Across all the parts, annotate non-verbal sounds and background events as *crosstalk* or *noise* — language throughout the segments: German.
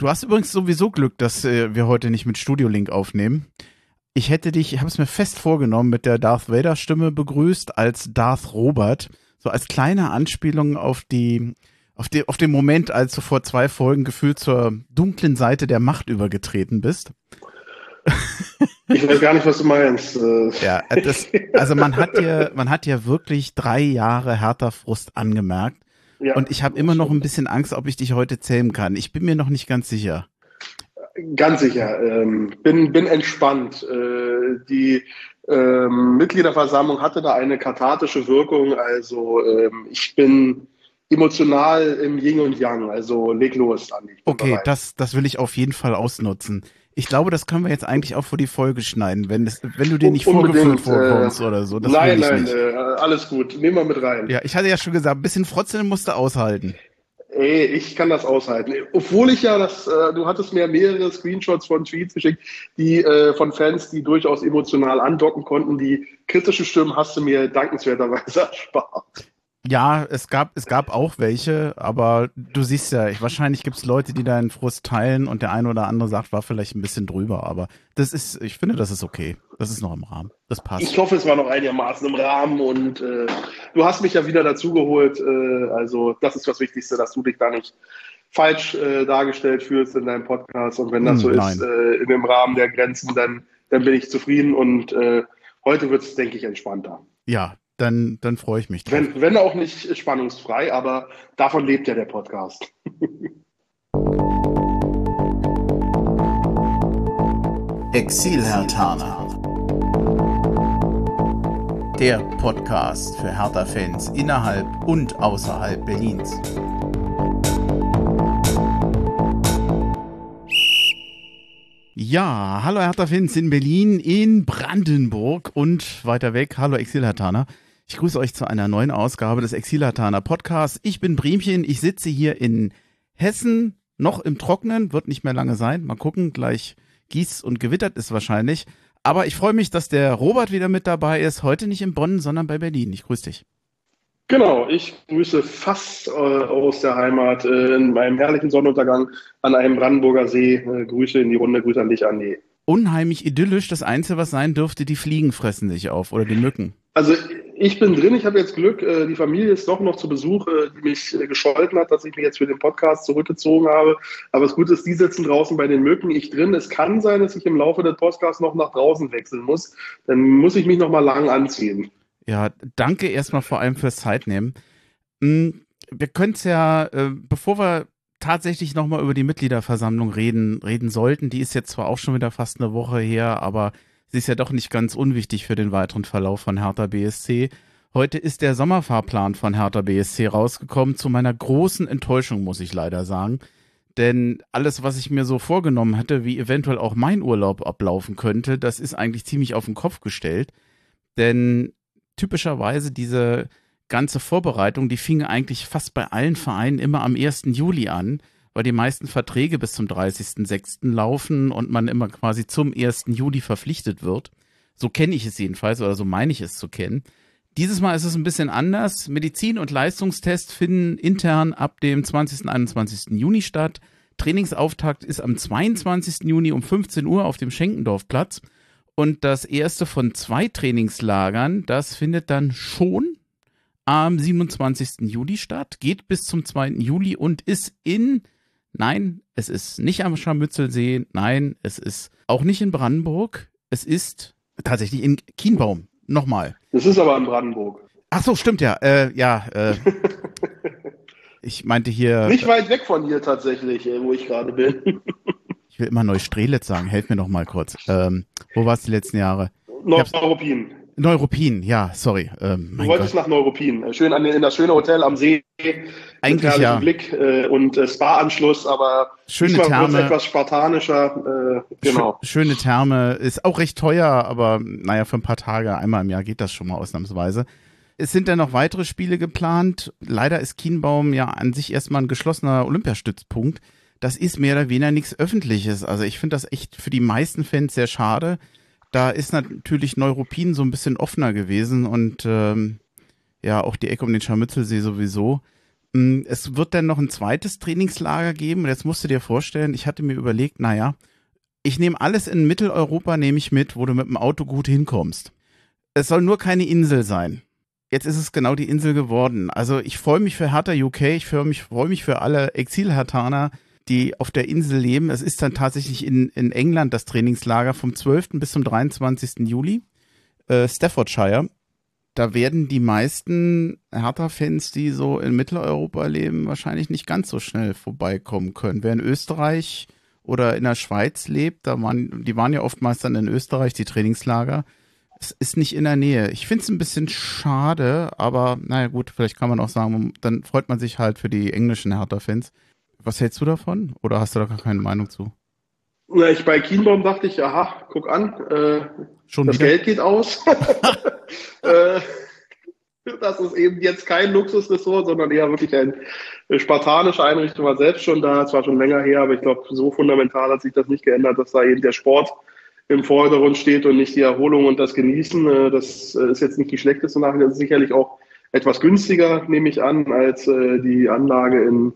Du hast übrigens sowieso Glück, dass äh, wir heute nicht mit Studio Link aufnehmen. Ich hätte dich, ich habe es mir fest vorgenommen, mit der Darth Vader Stimme begrüßt als Darth Robert, so als kleine Anspielung auf die auf, die, auf den Moment, als du vor zwei Folgen gefühlt zur dunklen Seite der Macht übergetreten bist. *laughs* Ich weiß gar nicht, was du meinst. Ja, das, also man hat dir, man hat dir wirklich drei Jahre härter Frust angemerkt. Ja, und ich habe immer noch ein bisschen Angst, ob ich dich heute zähmen kann. Ich bin mir noch nicht ganz sicher. Ganz sicher. Ähm, bin, bin entspannt. Äh, die ähm, Mitgliederversammlung hatte da eine kathartische Wirkung. Also ähm, ich bin emotional im Yin und Yang. Also leg los, Andi. Okay, das, das will ich auf jeden Fall ausnutzen. Ich glaube, das können wir jetzt eigentlich auch vor die Folge schneiden, wenn, das, wenn du dir nicht vorgefühlt vorkommst äh, oder so. Das nein, nein, äh, alles gut. Nehmen wir mit rein. Ja, ich hatte ja schon gesagt, ein bisschen Frotzeln musst du aushalten. Ey, ich kann das aushalten. Obwohl ich ja das, äh, du hattest mir mehrere Screenshots von Tweets geschickt, die äh, von Fans, die durchaus emotional andocken konnten. Die kritischen Stimmen hast du mir dankenswerterweise *laughs* erspart. Ja, es gab, es gab auch welche, aber du siehst ja, ich, wahrscheinlich gibt es Leute, die deinen Frust teilen und der eine oder andere sagt, war vielleicht ein bisschen drüber, aber das ist, ich finde, das ist okay. Das ist noch im Rahmen. Das passt. Ich hoffe, es war noch einigermaßen im Rahmen und äh, du hast mich ja wieder dazugeholt. Äh, also, das ist das Wichtigste, dass du dich da nicht falsch äh, dargestellt fühlst in deinem Podcast. Und wenn das hm, so nein. ist, äh, in dem Rahmen der Grenzen, dann, dann bin ich zufrieden und äh, heute wird es, denke ich, entspannter. Ja, dann, dann freue ich mich drauf. Wenn, wenn auch nicht spannungsfrei, aber davon lebt ja der Podcast. *laughs* Exil Herr Tana. Der Podcast für Hertha-Fans innerhalb und außerhalb Berlins. Ja, hallo Hertha-Fans in Berlin, in Brandenburg und weiter weg. Hallo Exil Herr Tana. Ich grüße euch zu einer neuen Ausgabe des Exilatana Podcasts. Ich bin Bremchen, ich sitze hier in Hessen, noch im Trocknen, wird nicht mehr lange sein. Mal gucken, gleich gießt und gewittert ist wahrscheinlich. Aber ich freue mich, dass der Robert wieder mit dabei ist. Heute nicht in Bonn, sondern bei Berlin. Ich grüße dich. Genau, ich grüße fast äh, aus der Heimat äh, in meinem herrlichen Sonnenuntergang an einem Brandenburger See. Äh, Grüße in die Runde, Grüße an dich, Andi. Unheimlich idyllisch. Das Einzige, was sein dürfte, die Fliegen fressen sich auf oder die Mücken. Also ich bin drin, ich habe jetzt Glück, äh, die Familie ist doch noch zu Besuch, äh, die mich äh, gescholten hat, dass ich mich jetzt für den Podcast zurückgezogen habe. Aber das Gute ist, die sitzen draußen bei den Mücken, ich drin. Es kann sein, dass ich im Laufe des Podcasts noch nach draußen wechseln muss. Dann muss ich mich noch mal lang anziehen. Ja, danke erstmal vor allem fürs Zeitnehmen. Hm, wir können es ja, bevor wir tatsächlich nochmal über die Mitgliederversammlung reden, reden sollten, die ist jetzt zwar auch schon wieder fast eine Woche her, aber Sie ist ja doch nicht ganz unwichtig für den weiteren Verlauf von Hertha BSC. Heute ist der Sommerfahrplan von Hertha BSC rausgekommen. Zu meiner großen Enttäuschung, muss ich leider sagen. Denn alles, was ich mir so vorgenommen hatte, wie eventuell auch mein Urlaub ablaufen könnte, das ist eigentlich ziemlich auf den Kopf gestellt. Denn typischerweise diese ganze Vorbereitung, die fing eigentlich fast bei allen Vereinen immer am 1. Juli an weil die meisten Verträge bis zum 30.06. laufen und man immer quasi zum 1. Juli verpflichtet wird. So kenne ich es jedenfalls oder so meine ich es zu kennen. Dieses Mal ist es ein bisschen anders. Medizin- und Leistungstests finden intern ab dem 20. und 21. Juni statt. Trainingsauftakt ist am 22. Juni um 15 Uhr auf dem Schenkendorfplatz. Und das erste von zwei Trainingslagern, das findet dann schon am 27. Juli statt, geht bis zum 2. Juli und ist in Nein, es ist nicht am Scharmützelsee. Nein, es ist auch nicht in Brandenburg. Es ist tatsächlich in Kienbaum. Nochmal. Das ist aber in Brandenburg. Ach so, stimmt ja. Äh, ja. Äh, *laughs* ich meinte hier. Nicht weit weg von hier tatsächlich, äh, wo ich gerade bin. ich will immer Neustrelitz sagen. Helf mir noch mal kurz. Ähm, wo war es die letzten Jahre? Neuruppin. Neuruppin, ja, sorry. Ähm, du wolltest Gott. nach Neuruppin. Äh, schön an, in das schöne Hotel am See. Eigentlich ja. Blick äh, und äh, Spa-Anschluss, aber schöne Therme. etwas spartanischer. Äh, genau. Schöne Therme. Ist auch recht teuer, aber naja, für ein paar Tage, einmal im Jahr geht das schon mal ausnahmsweise. Es sind dann noch weitere Spiele geplant. Leider ist Kienbaum ja an sich erstmal ein geschlossener Olympiastützpunkt. Das ist mehr oder weniger nichts Öffentliches. Also ich finde das echt für die meisten Fans sehr schade da ist natürlich Neuruppin so ein bisschen offener gewesen und ähm, ja, auch die Ecke um den Scharmützelsee sowieso. Mm, es wird dann noch ein zweites Trainingslager geben. Und jetzt musst du dir vorstellen, ich hatte mir überlegt, naja, ich nehme alles in Mitteleuropa, nehme ich mit, wo du mit dem Auto gut hinkommst. Es soll nur keine Insel sein. Jetzt ist es genau die Insel geworden. Also ich freue mich für Hertha UK, ich freue mich, freu mich für alle Exil-Hertaner, die auf der Insel leben. Es ist dann tatsächlich in, in England das Trainingslager vom 12. bis zum 23. Juli. Äh, Staffordshire da werden die meisten Hertha-Fans, die so in Mitteleuropa leben, wahrscheinlich nicht ganz so schnell vorbeikommen können. Wer in Österreich oder in der Schweiz lebt, da waren, die waren ja oftmals dann in Österreich, die Trainingslager. Es ist nicht in der Nähe. Ich finde es ein bisschen schade, aber naja gut, vielleicht kann man auch sagen, dann freut man sich halt für die englischen Hertha-Fans. Was hältst du davon? Oder hast du da gar keine Meinung zu? Na, ich bei Kienbaum dachte ich, aha, guck an, äh, Schon das wieder? Geld geht aus. *laughs* Äh, das ist eben jetzt kein Luxusressort, sondern eher wirklich eine spartanische Einrichtung, war selbst schon da, zwar schon länger her, aber ich glaube, so fundamental hat sich das nicht geändert, dass da eben der Sport im Vordergrund steht und nicht die Erholung und das Genießen. Äh, das äh, ist jetzt nicht die schlechteste Nachricht, das ist sicherlich auch etwas günstiger, nehme ich an, als die Anlage in,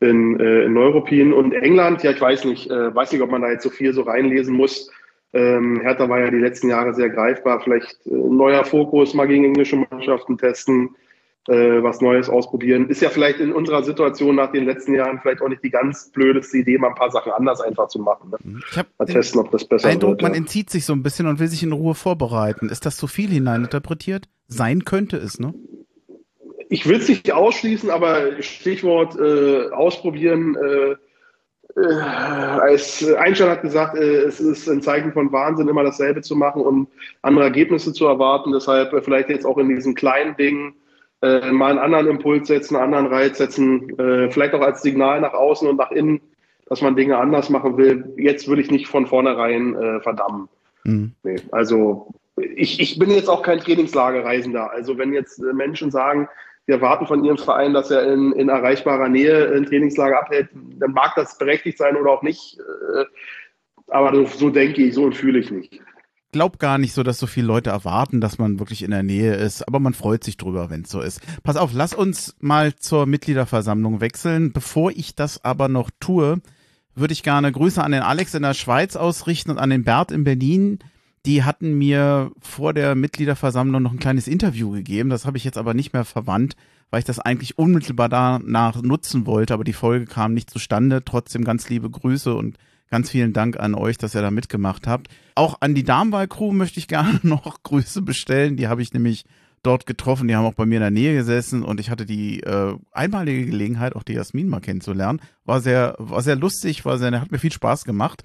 in, in Neuruppin und England. Ja, ich weiß nicht, weiß nicht, ob man da jetzt so viel so reinlesen muss. Ähm, Hertha war ja die letzten Jahre sehr greifbar. Vielleicht äh, neuer Fokus, mal gegen englische Mannschaften testen, äh, was Neues ausprobieren. Ist ja vielleicht in unserer Situation nach den letzten Jahren vielleicht auch nicht die ganz blödeste Idee, mal ein paar Sachen anders einfach zu machen. Ne? Mhm. Ich habe testen, ob das besser Eindruck, wird, man ja. entzieht sich so ein bisschen und will sich in Ruhe vorbereiten. Ist das zu viel hineininterpretiert? Sein könnte es, ne? Ich will es nicht ausschließen, aber Stichwort äh, ausprobieren. Äh, äh, als Einstein hat gesagt, äh, es ist ein Zeichen von Wahnsinn, immer dasselbe zu machen und andere Ergebnisse zu erwarten. Deshalb äh, vielleicht jetzt auch in diesen kleinen Dingen äh, mal einen anderen Impuls setzen, einen anderen Reiz setzen, äh, vielleicht auch als Signal nach außen und nach innen, dass man Dinge anders machen will. Jetzt würde ich nicht von vornherein äh, verdammen. Mhm. Nee, also ich, ich bin jetzt auch kein Trainingslagerreisender. Also wenn jetzt Menschen sagen, wir erwarten von Ihrem Verein, dass er in, in erreichbarer Nähe ein Trainingslager abhält, dann mag das berechtigt sein oder auch nicht. Äh, aber so, so denke ich, so fühle ich nicht glaub gar nicht so, dass so viele Leute erwarten, dass man wirklich in der Nähe ist, aber man freut sich drüber, wenn es so ist. Pass auf, lass uns mal zur Mitgliederversammlung wechseln. Bevor ich das aber noch tue, würde ich gerne Grüße an den Alex in der Schweiz ausrichten und an den Bert in Berlin die hatten mir vor der Mitgliederversammlung noch ein kleines Interview gegeben. Das habe ich jetzt aber nicht mehr verwandt, weil ich das eigentlich unmittelbar danach nutzen wollte, aber die Folge kam nicht zustande. Trotzdem ganz liebe Grüße und ganz vielen Dank an euch, dass ihr da mitgemacht habt. Auch an die Darmwahl-Crew möchte ich *laughs* gerne noch Grüße bestellen. Die habe ich nämlich dort getroffen. Die haben auch bei mir in der Nähe gesessen und ich hatte die äh, einmalige Gelegenheit, auch die Jasmin mal kennenzulernen. War sehr, war sehr lustig, war sehr, hat mir viel Spaß gemacht.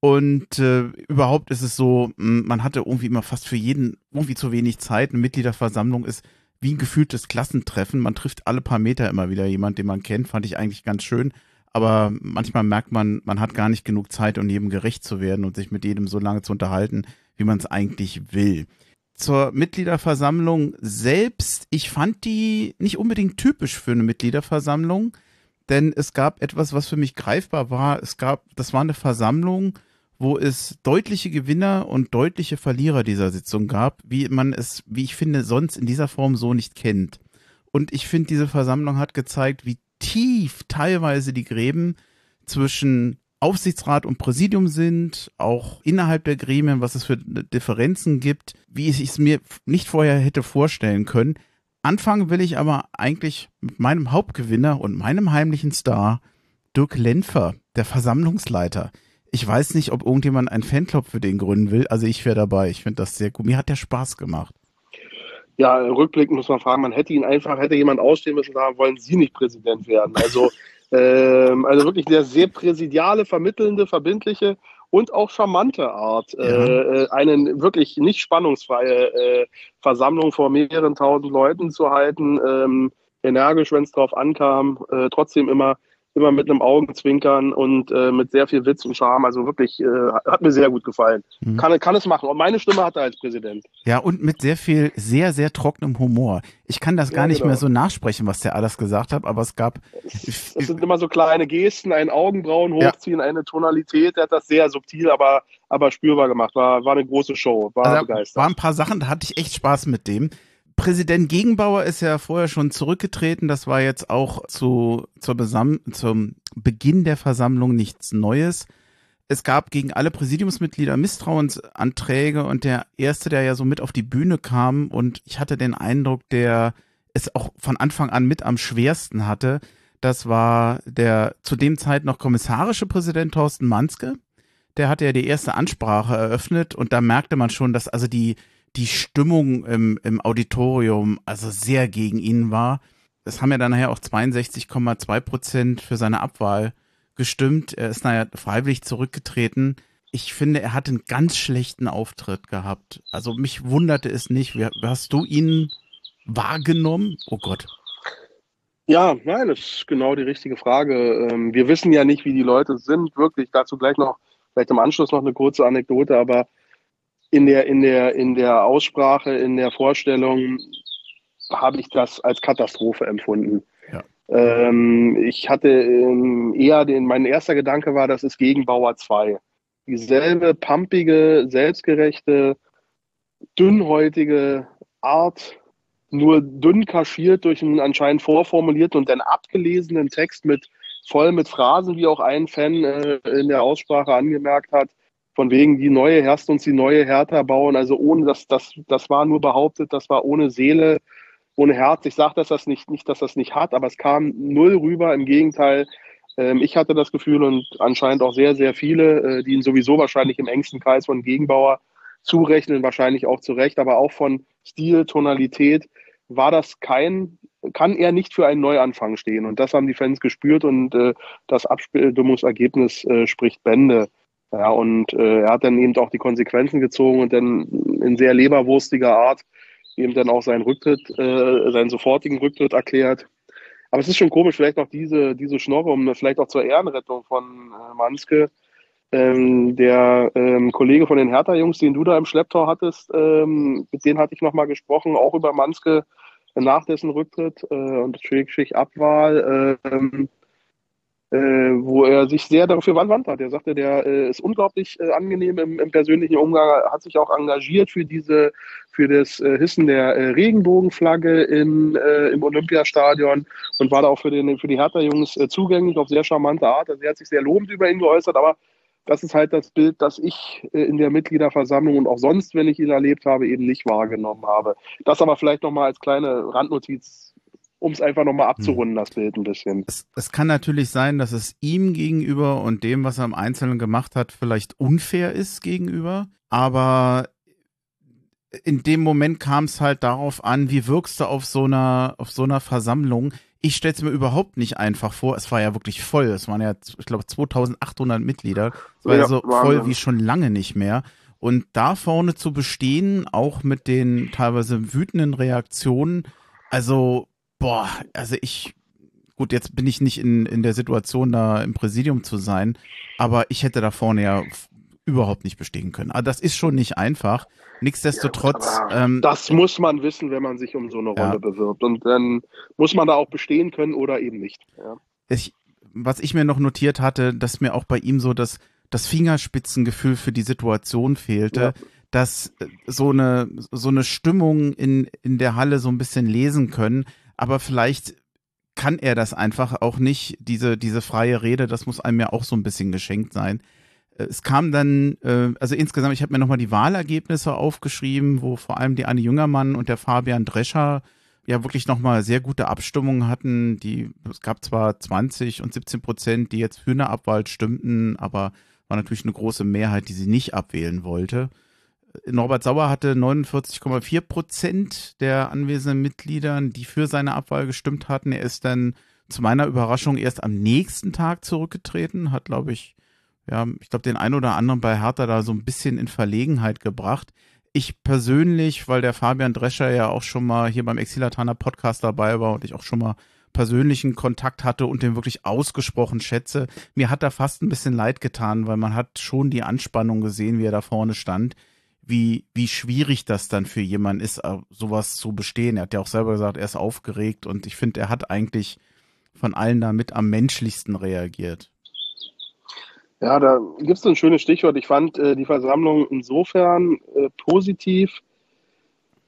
Und äh, überhaupt ist es so, man hatte irgendwie immer fast für jeden irgendwie zu wenig Zeit. Eine Mitgliederversammlung ist wie ein gefühltes Klassentreffen. Man trifft alle paar Meter immer wieder jemand, den man kennt. Fand ich eigentlich ganz schön. Aber manchmal merkt man, man hat gar nicht genug Zeit, um jedem gerecht zu werden und sich mit jedem so lange zu unterhalten, wie man es eigentlich will. Zur Mitgliederversammlung selbst, ich fand die nicht unbedingt typisch für eine Mitgliederversammlung, denn es gab etwas, was für mich greifbar war. Es gab, das war eine Versammlung, wo es deutliche Gewinner und deutliche Verlierer dieser Sitzung gab, wie man es, wie ich finde, sonst in dieser Form so nicht kennt. Und ich finde, diese Versammlung hat gezeigt, wie tief teilweise die Gräben zwischen Aufsichtsrat und Präsidium sind, auch innerhalb der Gremien, was es für Differenzen gibt, wie ich es mir nicht vorher hätte vorstellen können. Anfangen will ich aber eigentlich mit meinem Hauptgewinner und meinem heimlichen Star, Dirk Lenfer, der Versammlungsleiter. Ich weiß nicht, ob irgendjemand einen Fanclub für den gründen will. Also ich wäre dabei. Ich finde das sehr gut. Mir hat der Spaß gemacht. Ja, rückblickend muss man fragen, man hätte ihn einfach, hätte jemand ausstehen müssen, da wollen Sie nicht Präsident werden. Also, *laughs* ähm, also wirklich der sehr präsidiale, vermittelnde, verbindliche und auch charmante Art, ja. äh, eine wirklich nicht spannungsfreie äh, Versammlung vor mehreren tausend Leuten zu halten, ähm, energisch, wenn es drauf ankam, äh, trotzdem immer immer mit einem Augenzwinkern und äh, mit sehr viel Witz und Charme. Also wirklich, äh, hat mir sehr gut gefallen. Mhm. Kann, kann es machen. Und meine Stimme hat er als Präsident. Ja, und mit sehr viel, sehr, sehr trockenem Humor. Ich kann das gar ja, nicht genau. mehr so nachsprechen, was der alles gesagt hat, aber es gab. Es, es sind immer so kleine Gesten, ein Augenbrauen hochziehen, ja. eine Tonalität. Er hat das sehr subtil, aber, aber spürbar gemacht. War, war eine große Show. War also, begeistert. Waren ein paar Sachen, da hatte ich echt Spaß mit dem Präsident Gegenbauer ist ja vorher schon zurückgetreten. Das war jetzt auch zu, zur Besam zum Beginn der Versammlung nichts Neues. Es gab gegen alle Präsidiumsmitglieder Misstrauensanträge und der erste, der ja so mit auf die Bühne kam und ich hatte den Eindruck, der es auch von Anfang an mit am schwersten hatte, das war der zu dem Zeit noch kommissarische Präsident Thorsten Manske. Der hatte ja die erste Ansprache eröffnet und da merkte man schon, dass also die, die Stimmung im, im Auditorium also sehr gegen ihn war. Es haben ja dann nachher auch 62,2 Prozent für seine Abwahl gestimmt. Er ist naja freiwillig zurückgetreten. Ich finde, er hat einen ganz schlechten Auftritt gehabt. Also mich wunderte es nicht. Wie, hast du ihn wahrgenommen? Oh Gott. Ja, nein, das ist genau die richtige Frage. Ähm, wir wissen ja nicht, wie die Leute sind, wirklich. Dazu gleich noch, vielleicht im Anschluss noch eine kurze Anekdote, aber in der, in der, in der Aussprache, in der Vorstellung habe ich das als Katastrophe empfunden. Ja. Ähm, ich hatte ähm, eher den, mein erster Gedanke war, das ist gegen Bauer 2. Dieselbe pumpige, selbstgerechte, dünnhäutige Art, nur dünn kaschiert durch einen anscheinend vorformulierten und dann abgelesenen Text mit voll mit Phrasen, wie auch ein Fan äh, in der Aussprache angemerkt hat, von wegen die neue Herst uns die neue Hertha bauen. Also ohne das, das, das war nur behauptet, das war ohne Seele, ohne Herz. Ich sage dass das nicht, nicht, dass das nicht hat, aber es kam null rüber. Im Gegenteil, ähm, ich hatte das Gefühl und anscheinend auch sehr, sehr viele, äh, die ihn sowieso wahrscheinlich im engsten Kreis von Gegenbauer zurechnen, wahrscheinlich auch zu Recht, aber auch von Stil, Tonalität war das kein, kann er nicht für einen Neuanfang stehen. Und das haben die Fans gespürt und äh, das Abstimmungsergebnis äh, spricht Bände. Ja, und äh, er hat dann eben auch die Konsequenzen gezogen und dann in sehr leberwurstiger Art eben dann auch seinen Rücktritt, äh, seinen sofortigen Rücktritt erklärt. Aber es ist schon komisch, vielleicht auch diese, diese Schnorre, um vielleicht auch zur Ehrenrettung von äh, Manske. Ähm, der ähm, Kollege von den Hertha-Jungs, den du da im Schlepptau hattest, ähm, mit denen hatte ich nochmal gesprochen, auch über Manske nach dessen Rücktritt äh, und Schick Abwahl. Äh, äh, wo er sich sehr dafür wandt hat. Er sagte, der äh, ist unglaublich äh, angenehm im, im, persönlichen Umgang, hat sich auch engagiert für diese, für das äh, Hissen der äh, Regenbogenflagge in, äh, im Olympiastadion und war da auch für, den, für die Hertha-Jungs zugänglich auf sehr charmante Art. Also er hat sich sehr lobend über ihn geäußert, aber das ist halt das Bild, das ich in der Mitgliederversammlung und auch sonst, wenn ich ihn erlebt habe, eben nicht wahrgenommen habe. Das aber vielleicht nochmal als kleine Randnotiz um es einfach nochmal abzurunden, hm. das Bild ein bisschen. Es, es, kann natürlich sein, dass es ihm gegenüber und dem, was er im Einzelnen gemacht hat, vielleicht unfair ist gegenüber, aber in dem Moment kam es halt darauf an, wie wirkst du auf so einer, auf so einer Versammlung. Ich stelle es mir überhaupt nicht einfach vor. Es war ja wirklich voll. Es waren ja, ich glaube, 2800 Mitglieder. Es war ja, so voll wie schon lange nicht mehr. Und da vorne zu bestehen, auch mit den teilweise wütenden Reaktionen, also Boah, also ich, gut, jetzt bin ich nicht in, in der Situation, da im Präsidium zu sein, aber ich hätte da vorne ja überhaupt nicht bestehen können. Aber das ist schon nicht einfach. Nichtsdestotrotz. Ja, ähm, das muss man wissen, wenn man sich um so eine Rolle ja. bewirbt. Und dann muss man da auch bestehen können oder eben nicht. Ja. Ich, was ich mir noch notiert hatte, dass mir auch bei ihm so das, das Fingerspitzengefühl für die Situation fehlte. Dass so eine so eine Stimmung in in der Halle so ein bisschen lesen können, aber vielleicht kann er das einfach auch nicht, diese, diese freie Rede, das muss einem ja auch so ein bisschen geschenkt sein. Äh, es kam dann, äh, also insgesamt, ich habe mir nochmal die Wahlergebnisse aufgeschrieben, wo vor allem die Anne Jüngermann und der Fabian Drescher ja wirklich nochmal sehr gute Abstimmungen hatten. Die, es gab zwar 20 und 17 Prozent, die jetzt für eine Abwahl stimmten, aber war natürlich eine große Mehrheit, die sie nicht abwählen wollte. Norbert Sauer hatte 49,4 Prozent der anwesenden Mitglieder, die für seine Abwahl gestimmt hatten. Er ist dann zu meiner Überraschung erst am nächsten Tag zurückgetreten, hat, glaube ich, ja, ich glaube, den einen oder anderen bei Hertha da so ein bisschen in Verlegenheit gebracht. Ich persönlich, weil der Fabian Drescher ja auch schon mal hier beim Exilataner Podcast dabei war und ich auch schon mal persönlichen Kontakt hatte und den wirklich ausgesprochen schätze, mir hat da fast ein bisschen leid getan, weil man hat schon die Anspannung gesehen, wie er da vorne stand wie, wie schwierig das dann für jemanden ist, äh, sowas zu bestehen. Er hat ja auch selber gesagt, er ist aufgeregt und ich finde, er hat eigentlich von allen damit am menschlichsten reagiert. Ja, da gibt es ein schönes Stichwort. Ich fand äh, die Versammlung insofern äh, positiv,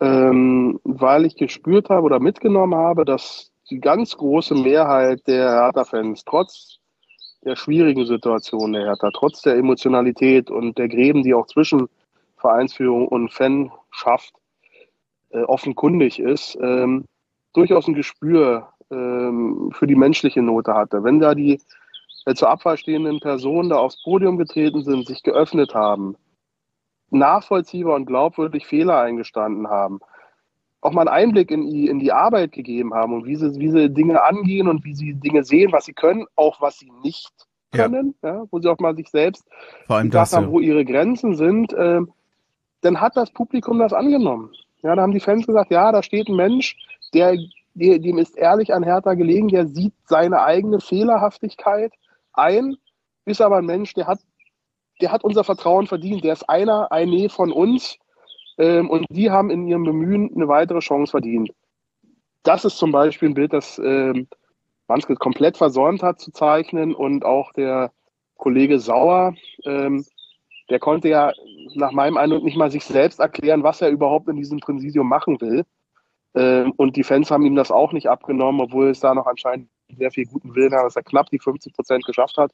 ähm, weil ich gespürt habe oder mitgenommen habe, dass die ganz große Mehrheit der Hertha-Fans trotz der schwierigen Situation der Hertha, trotz der Emotionalität und der Gräben, die auch zwischen Vereinsführung und Fanschaft äh, offenkundig ist, ähm, durchaus ein Gespür ähm, für die menschliche Note hatte. Wenn da die äh, zur Abwahl stehenden Personen da aufs Podium getreten sind, sich geöffnet haben, nachvollziehbar und glaubwürdig Fehler eingestanden haben, auch mal einen Einblick in die, in die Arbeit gegeben haben und wie sie, wie sie Dinge angehen und wie sie Dinge sehen, was sie können, auch was sie nicht können, ja. ja wo sie auch mal sich selbst Vor allem das, haben, wo ihre Grenzen sind, äh, dann hat das Publikum das angenommen. Ja, da haben die Fans gesagt, ja, da steht ein Mensch, der, der dem ist ehrlich an Hertha gelegen, der sieht seine eigene Fehlerhaftigkeit ein, ist aber ein Mensch, der hat, der hat unser Vertrauen verdient, der ist einer, eine von uns ähm, und die haben in ihrem Bemühen eine weitere Chance verdient. Das ist zum Beispiel ein Bild, das ähm, Manskes komplett versäumt hat zu zeichnen und auch der Kollege Sauer, ähm, der konnte ja nach meinem Eindruck nicht mal sich selbst erklären, was er überhaupt in diesem Präsidium machen will. Ähm, und die Fans haben ihm das auch nicht abgenommen, obwohl es da noch anscheinend sehr viel guten Willen hat, dass er knapp die 50 Prozent geschafft hat.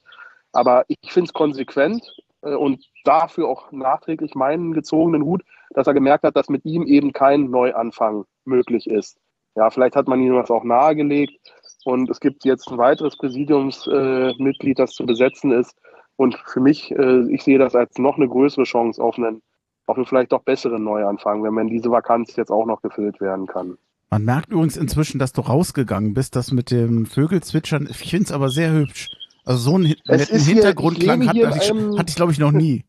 Aber ich finde es konsequent äh, und dafür auch nachträglich meinen gezogenen Hut, dass er gemerkt hat, dass mit ihm eben kein Neuanfang möglich ist. Ja, vielleicht hat man ihm das auch nahegelegt und es gibt jetzt ein weiteres Präsidiumsmitglied, äh, das zu besetzen ist. Und für mich, äh, ich sehe das als noch eine größere Chance auf einen, auf einen vielleicht doch besseren Neuanfang, wenn man diese Vakanz jetzt auch noch gefüllt werden kann. Man merkt übrigens inzwischen, dass du rausgegangen bist, das mit dem Vögelzwitschern. Ich finde es aber sehr hübsch. Also so einen netten Hintergrundklang hatte ich, hatte ich glaube ich, noch nie.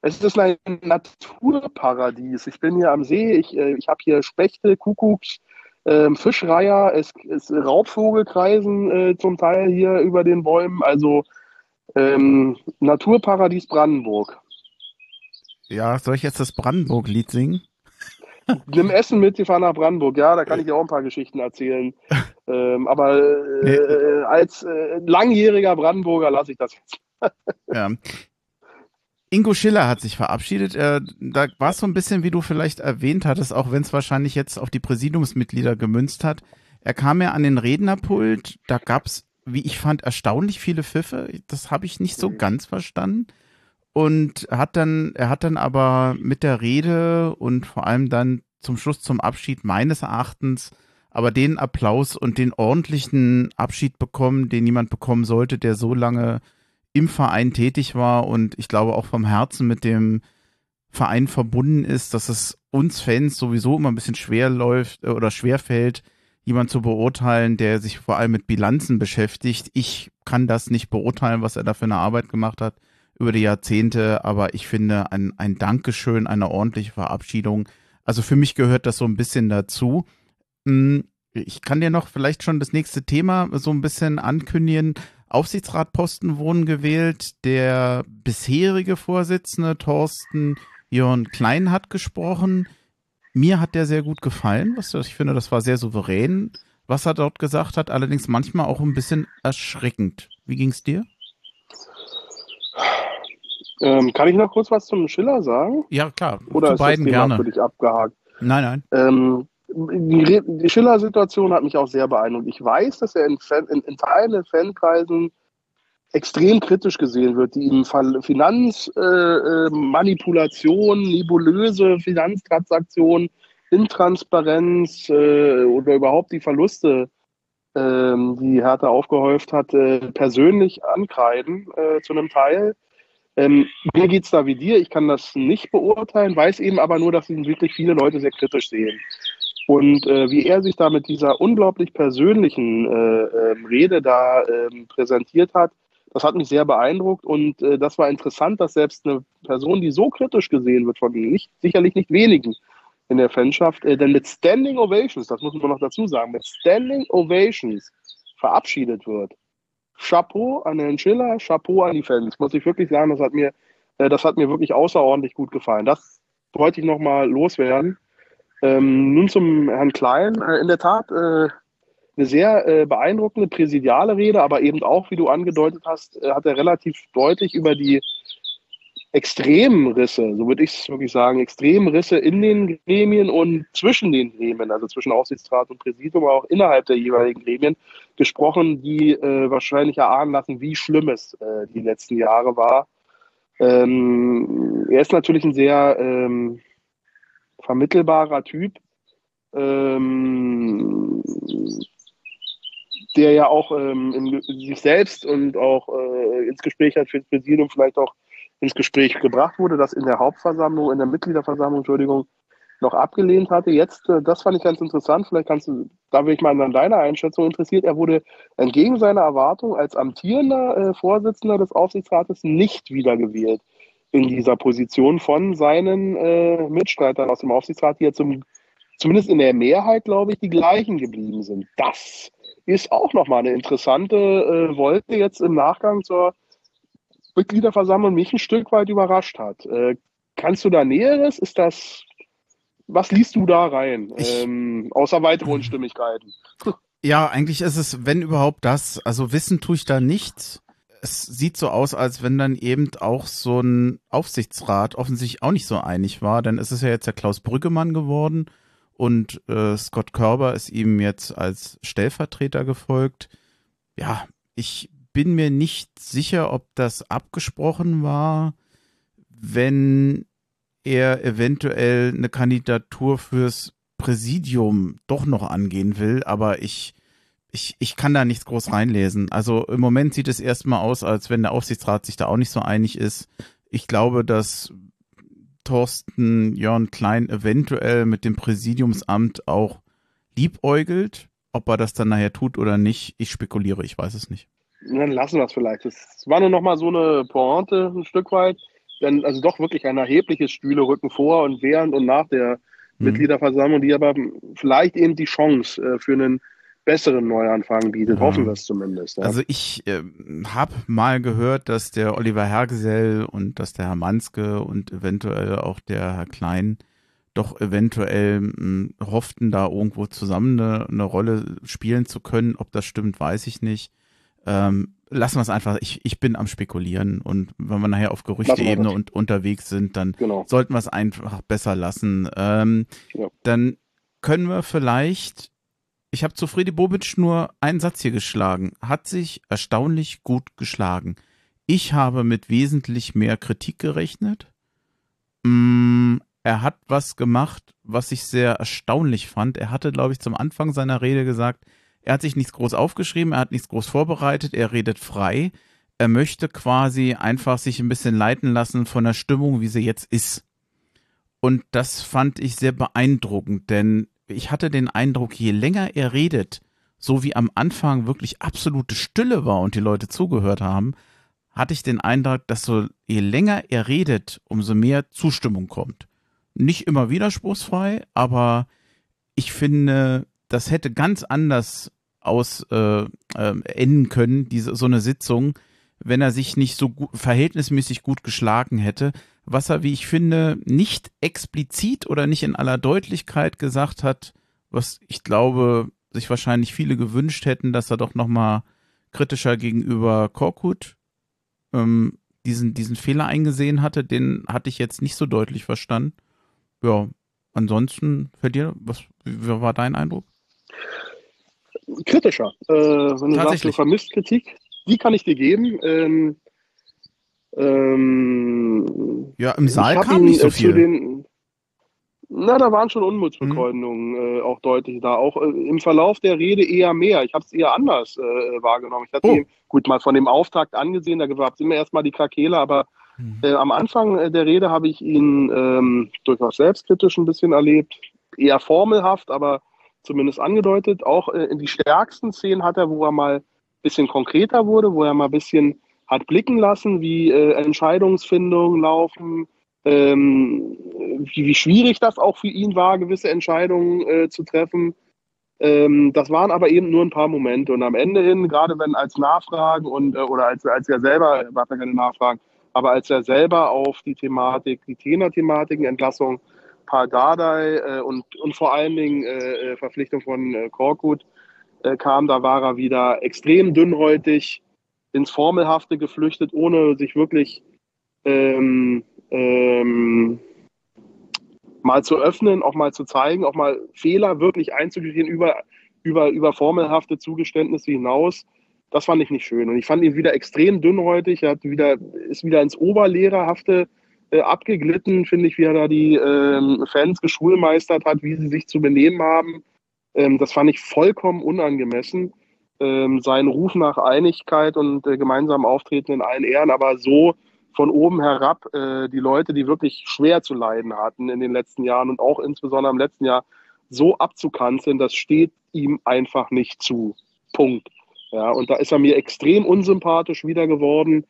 Es ist ein Naturparadies. Ich bin hier am See, ich, äh, ich habe hier Spechte, Kuckucks, ähm, Fischreiher, es, es Raubvogelkreisen äh, zum Teil hier über den Bäumen. Also ähm, Naturparadies Brandenburg. Ja, soll ich jetzt das Brandenburg-Lied singen? Nimm *laughs* Essen mit, wir fahren nach Brandenburg. Ja, da kann ich auch ein paar Geschichten erzählen. *laughs* ähm, aber äh, nee. äh, als äh, langjähriger Brandenburger lasse ich das jetzt. *laughs* ja. Ingo Schiller hat sich verabschiedet. Äh, da war es so ein bisschen, wie du vielleicht erwähnt hattest, auch wenn es wahrscheinlich jetzt auf die Präsidiumsmitglieder gemünzt hat. Er kam ja an den Rednerpult, da gab es, wie ich fand, erstaunlich viele Pfiffe. Das habe ich nicht so ganz verstanden. Und hat dann, er hat dann aber mit der Rede und vor allem dann zum Schluss zum Abschied meines Erachtens aber den Applaus und den ordentlichen Abschied bekommen, den niemand bekommen sollte, der so lange im Verein tätig war und ich glaube auch vom Herzen mit dem Verein verbunden ist, dass es uns Fans sowieso immer ein bisschen schwer läuft äh, oder schwer fällt, jemand zu beurteilen, der sich vor allem mit Bilanzen beschäftigt. Ich kann das nicht beurteilen, was er da für eine Arbeit gemacht hat über die Jahrzehnte, aber ich finde ein, ein Dankeschön, eine ordentliche Verabschiedung. Also für mich gehört das so ein bisschen dazu. Hm, ich kann dir noch vielleicht schon das nächste Thema so ein bisschen ankündigen. Aufsichtsratposten wurden gewählt. Der bisherige Vorsitzende Thorsten Jörn Klein hat gesprochen. Mir hat der sehr gut gefallen. Was, ich finde, das war sehr souverän, was er dort gesagt hat. Allerdings manchmal auch ein bisschen erschreckend. Wie ging es dir? Ähm, kann ich noch kurz was zum Schiller sagen? Ja, klar. Oder zu ist beiden das Thema gerne. für dich abgehakt? Nein, nein. Ähm, die, die Schiller-Situation hat mich auch sehr beeindruckt. Ich weiß, dass er in, Fan, in, in Teilen Fankreisen extrem kritisch gesehen wird, die ihm Finanzmanipulation, äh, äh nebulöse Finanztransaktionen, Intransparenz äh, oder überhaupt die Verluste, äh, die Hertha aufgehäuft hat, äh, persönlich ankreiden äh, zu einem Teil. Ähm, mir geht es da wie dir, ich kann das nicht beurteilen, weiß eben aber nur, dass ihn wirklich viele Leute sehr kritisch sehen. Und äh, wie er sich da mit dieser unglaublich persönlichen äh, äh, Rede da ähm, präsentiert hat, das hat mich sehr beeindruckt und äh, das war interessant, dass selbst eine Person, die so kritisch gesehen wird von nicht, sicherlich nicht wenigen in der Fanschaft, äh, denn mit Standing Ovations, das muss man noch dazu sagen, mit Standing Ovations verabschiedet wird. Chapeau an Herrn Schiller, Chapeau an die Fans, muss ich wirklich sagen, das hat mir, äh, das hat mir wirklich außerordentlich gut gefallen. Das wollte ich nochmal loswerden. Ähm, nun zum Herrn Klein. Äh, in der Tat äh, eine sehr äh, beeindruckende präsidiale Rede, aber eben auch, wie du angedeutet hast, äh, hat er relativ deutlich über die Extremrisse, so würde ich es wirklich sagen, Extremrisse in den Gremien und zwischen den Gremien, also zwischen Aufsichtsrat und Präsidium, aber auch innerhalb der jeweiligen Gremien gesprochen, die äh, wahrscheinlich erahnen lassen, wie schlimm es äh, die letzten Jahre war. Ähm, er ist natürlich ein sehr ähm, vermittelbarer Typ, ähm, der ja auch ähm, in, sich selbst und auch äh, ins Gespräch hat für das Präsidium vielleicht auch ins Gespräch gebracht wurde, das in der Hauptversammlung, in der Mitgliederversammlung, Entschuldigung, noch abgelehnt hatte. Jetzt, äh, das fand ich ganz interessant, vielleicht kannst du, da bin ich mal an deiner Einschätzung interessiert, er wurde entgegen seiner Erwartung als amtierender äh, Vorsitzender des Aufsichtsrates nicht wiedergewählt in dieser Position von seinen äh, Mitstreitern aus dem Aufsichtsrat, die ja zum, zumindest in der Mehrheit, glaube ich, die gleichen geblieben sind. Das ist auch nochmal eine interessante äh, Wolte jetzt im Nachgang zur Mitgliederversammlung mich ein Stück weit überrascht hat. Äh, kannst du da Näheres? Ist das, was liest du da rein? Ähm, außer weitere Unstimmigkeiten. *laughs* Ja, eigentlich ist es, wenn überhaupt das, also wissen tue ich da nichts. Es sieht so aus, als wenn dann eben auch so ein Aufsichtsrat offensichtlich auch nicht so einig war, denn es ist ja jetzt der Klaus Brüggemann geworden und äh, Scott Körber ist ihm jetzt als Stellvertreter gefolgt. Ja, ich bin mir nicht sicher, ob das abgesprochen war, wenn er eventuell eine Kandidatur fürs Präsidium doch noch angehen will, aber ich, ich, ich kann da nichts groß reinlesen. Also im Moment sieht es erstmal aus, als wenn der Aufsichtsrat sich da auch nicht so einig ist. Ich glaube, dass Thorsten Jörn Klein eventuell mit dem Präsidiumsamt auch liebäugelt. Ob er das dann nachher tut oder nicht, ich spekuliere, ich weiß es nicht. Dann lassen wir es vielleicht. Das war nur noch mal so eine Pointe ein Stück weit. Denn also doch wirklich ein erhebliches Stühlerücken vor und während und nach der mhm. Mitgliederversammlung, die aber vielleicht eben die Chance äh, für einen besseren Neuanfang bietet. Ja. Hoffen wir es zumindest. Ja. Also ich äh, habe mal gehört, dass der Oliver Hergesell und dass der Herr Manske und eventuell auch der Herr Klein doch eventuell mh, hm, hofften, da irgendwo zusammen eine, eine Rolle spielen zu können. Ob das stimmt, weiß ich nicht. Ähm, lassen wir es einfach, ich, ich bin am Spekulieren und wenn wir nachher auf Gerüchteebene und unterwegs sind, dann genau. sollten wir es einfach besser lassen. Ähm, ja. Dann können wir vielleicht, ich habe zu Fredi Bobic nur einen Satz hier geschlagen, hat sich erstaunlich gut geschlagen. Ich habe mit wesentlich mehr Kritik gerechnet. Mm, er hat was gemacht, was ich sehr erstaunlich fand. Er hatte, glaube ich, zum Anfang seiner Rede gesagt, er hat sich nichts groß aufgeschrieben, er hat nichts groß vorbereitet, er redet frei. Er möchte quasi einfach sich ein bisschen leiten lassen von der Stimmung, wie sie jetzt ist. Und das fand ich sehr beeindruckend, denn ich hatte den Eindruck, je länger er redet, so wie am Anfang wirklich absolute Stille war und die Leute zugehört haben, hatte ich den Eindruck, dass so je länger er redet, umso mehr Zustimmung kommt. Nicht immer widerspruchsfrei, aber ich finde, das hätte ganz anders aus äh, äh, enden können, diese so eine Sitzung, wenn er sich nicht so gut, verhältnismäßig gut geschlagen hätte, was er, wie ich finde, nicht explizit oder nicht in aller Deutlichkeit gesagt hat, was ich glaube, sich wahrscheinlich viele gewünscht hätten, dass er doch noch mal kritischer gegenüber Korkut ähm, diesen diesen Fehler eingesehen hatte, den hatte ich jetzt nicht so deutlich verstanden. Ja, ansonsten, für dir, was wie war dein Eindruck? kritischer. Äh, wenn du sagst, du vermisst Kritik, die kann ich dir geben. Ähm, ähm, ja, im Saal kam ihn, nicht so äh, viel. Den, na, da waren schon Unmutsbekundungen mhm. äh, auch deutlich da. Auch äh, im Verlauf der Rede eher mehr. Ich habe es eher anders äh, wahrgenommen. Ich hatte oh. ihn gut mal von dem Auftakt angesehen, da gab es immer erstmal die Krakele, aber mhm. Äh, am Anfang der Rede habe ich ihn ähm, durchaus selbstkritisch ein bisschen erlebt. Eher formelhaft, aber zumindest angedeutet. Auch äh, in die stärksten Szenen hat er, wo er mal bisschen konkreter wurde, wo er mal ein bisschen hat blicken lassen, wie äh, Entscheidungsfindungen laufen, ähm, wie, wie, schwierig das auch für ihn war, gewisse Entscheidungen äh, zu treffen. Ähm, das waren aber eben nur ein paar Momente. Und am Ende hin, gerade wenn als Nachfragen und äh, oder als, als er selber, war ja keine Nachfragen, aber als er selber auf die Thematik, die Tenor-Thematiken, Entlassung Paul Dardai äh, und, und vor allen Dingen äh, äh, Verpflichtung von äh, Korkut äh, kam, da war er wieder extrem dünnhäutig ins Formelhafte geflüchtet, ohne sich wirklich ähm, ähm, mal zu öffnen, auch mal zu zeigen, auch mal Fehler wirklich einzugestehen über, über, über formelhafte Zugeständnisse hinaus. Das fand ich nicht schön. Und ich fand ihn wieder extrem dünnhäutig. Er hat wieder, ist wieder ins Oberlehrerhafte äh, abgeglitten, finde ich, wie er da die ähm, Fans geschulmeistert hat, wie sie sich zu benehmen haben. Ähm, das fand ich vollkommen unangemessen. Ähm, sein Ruf nach Einigkeit und äh, gemeinsamem Auftreten in allen Ehren, aber so von oben herab äh, die Leute, die wirklich schwer zu leiden hatten in den letzten Jahren und auch insbesondere im letzten Jahr, so abzukanzeln, das steht ihm einfach nicht zu. Punkt. Ja, und da ist er mir extrem unsympathisch wieder geworden.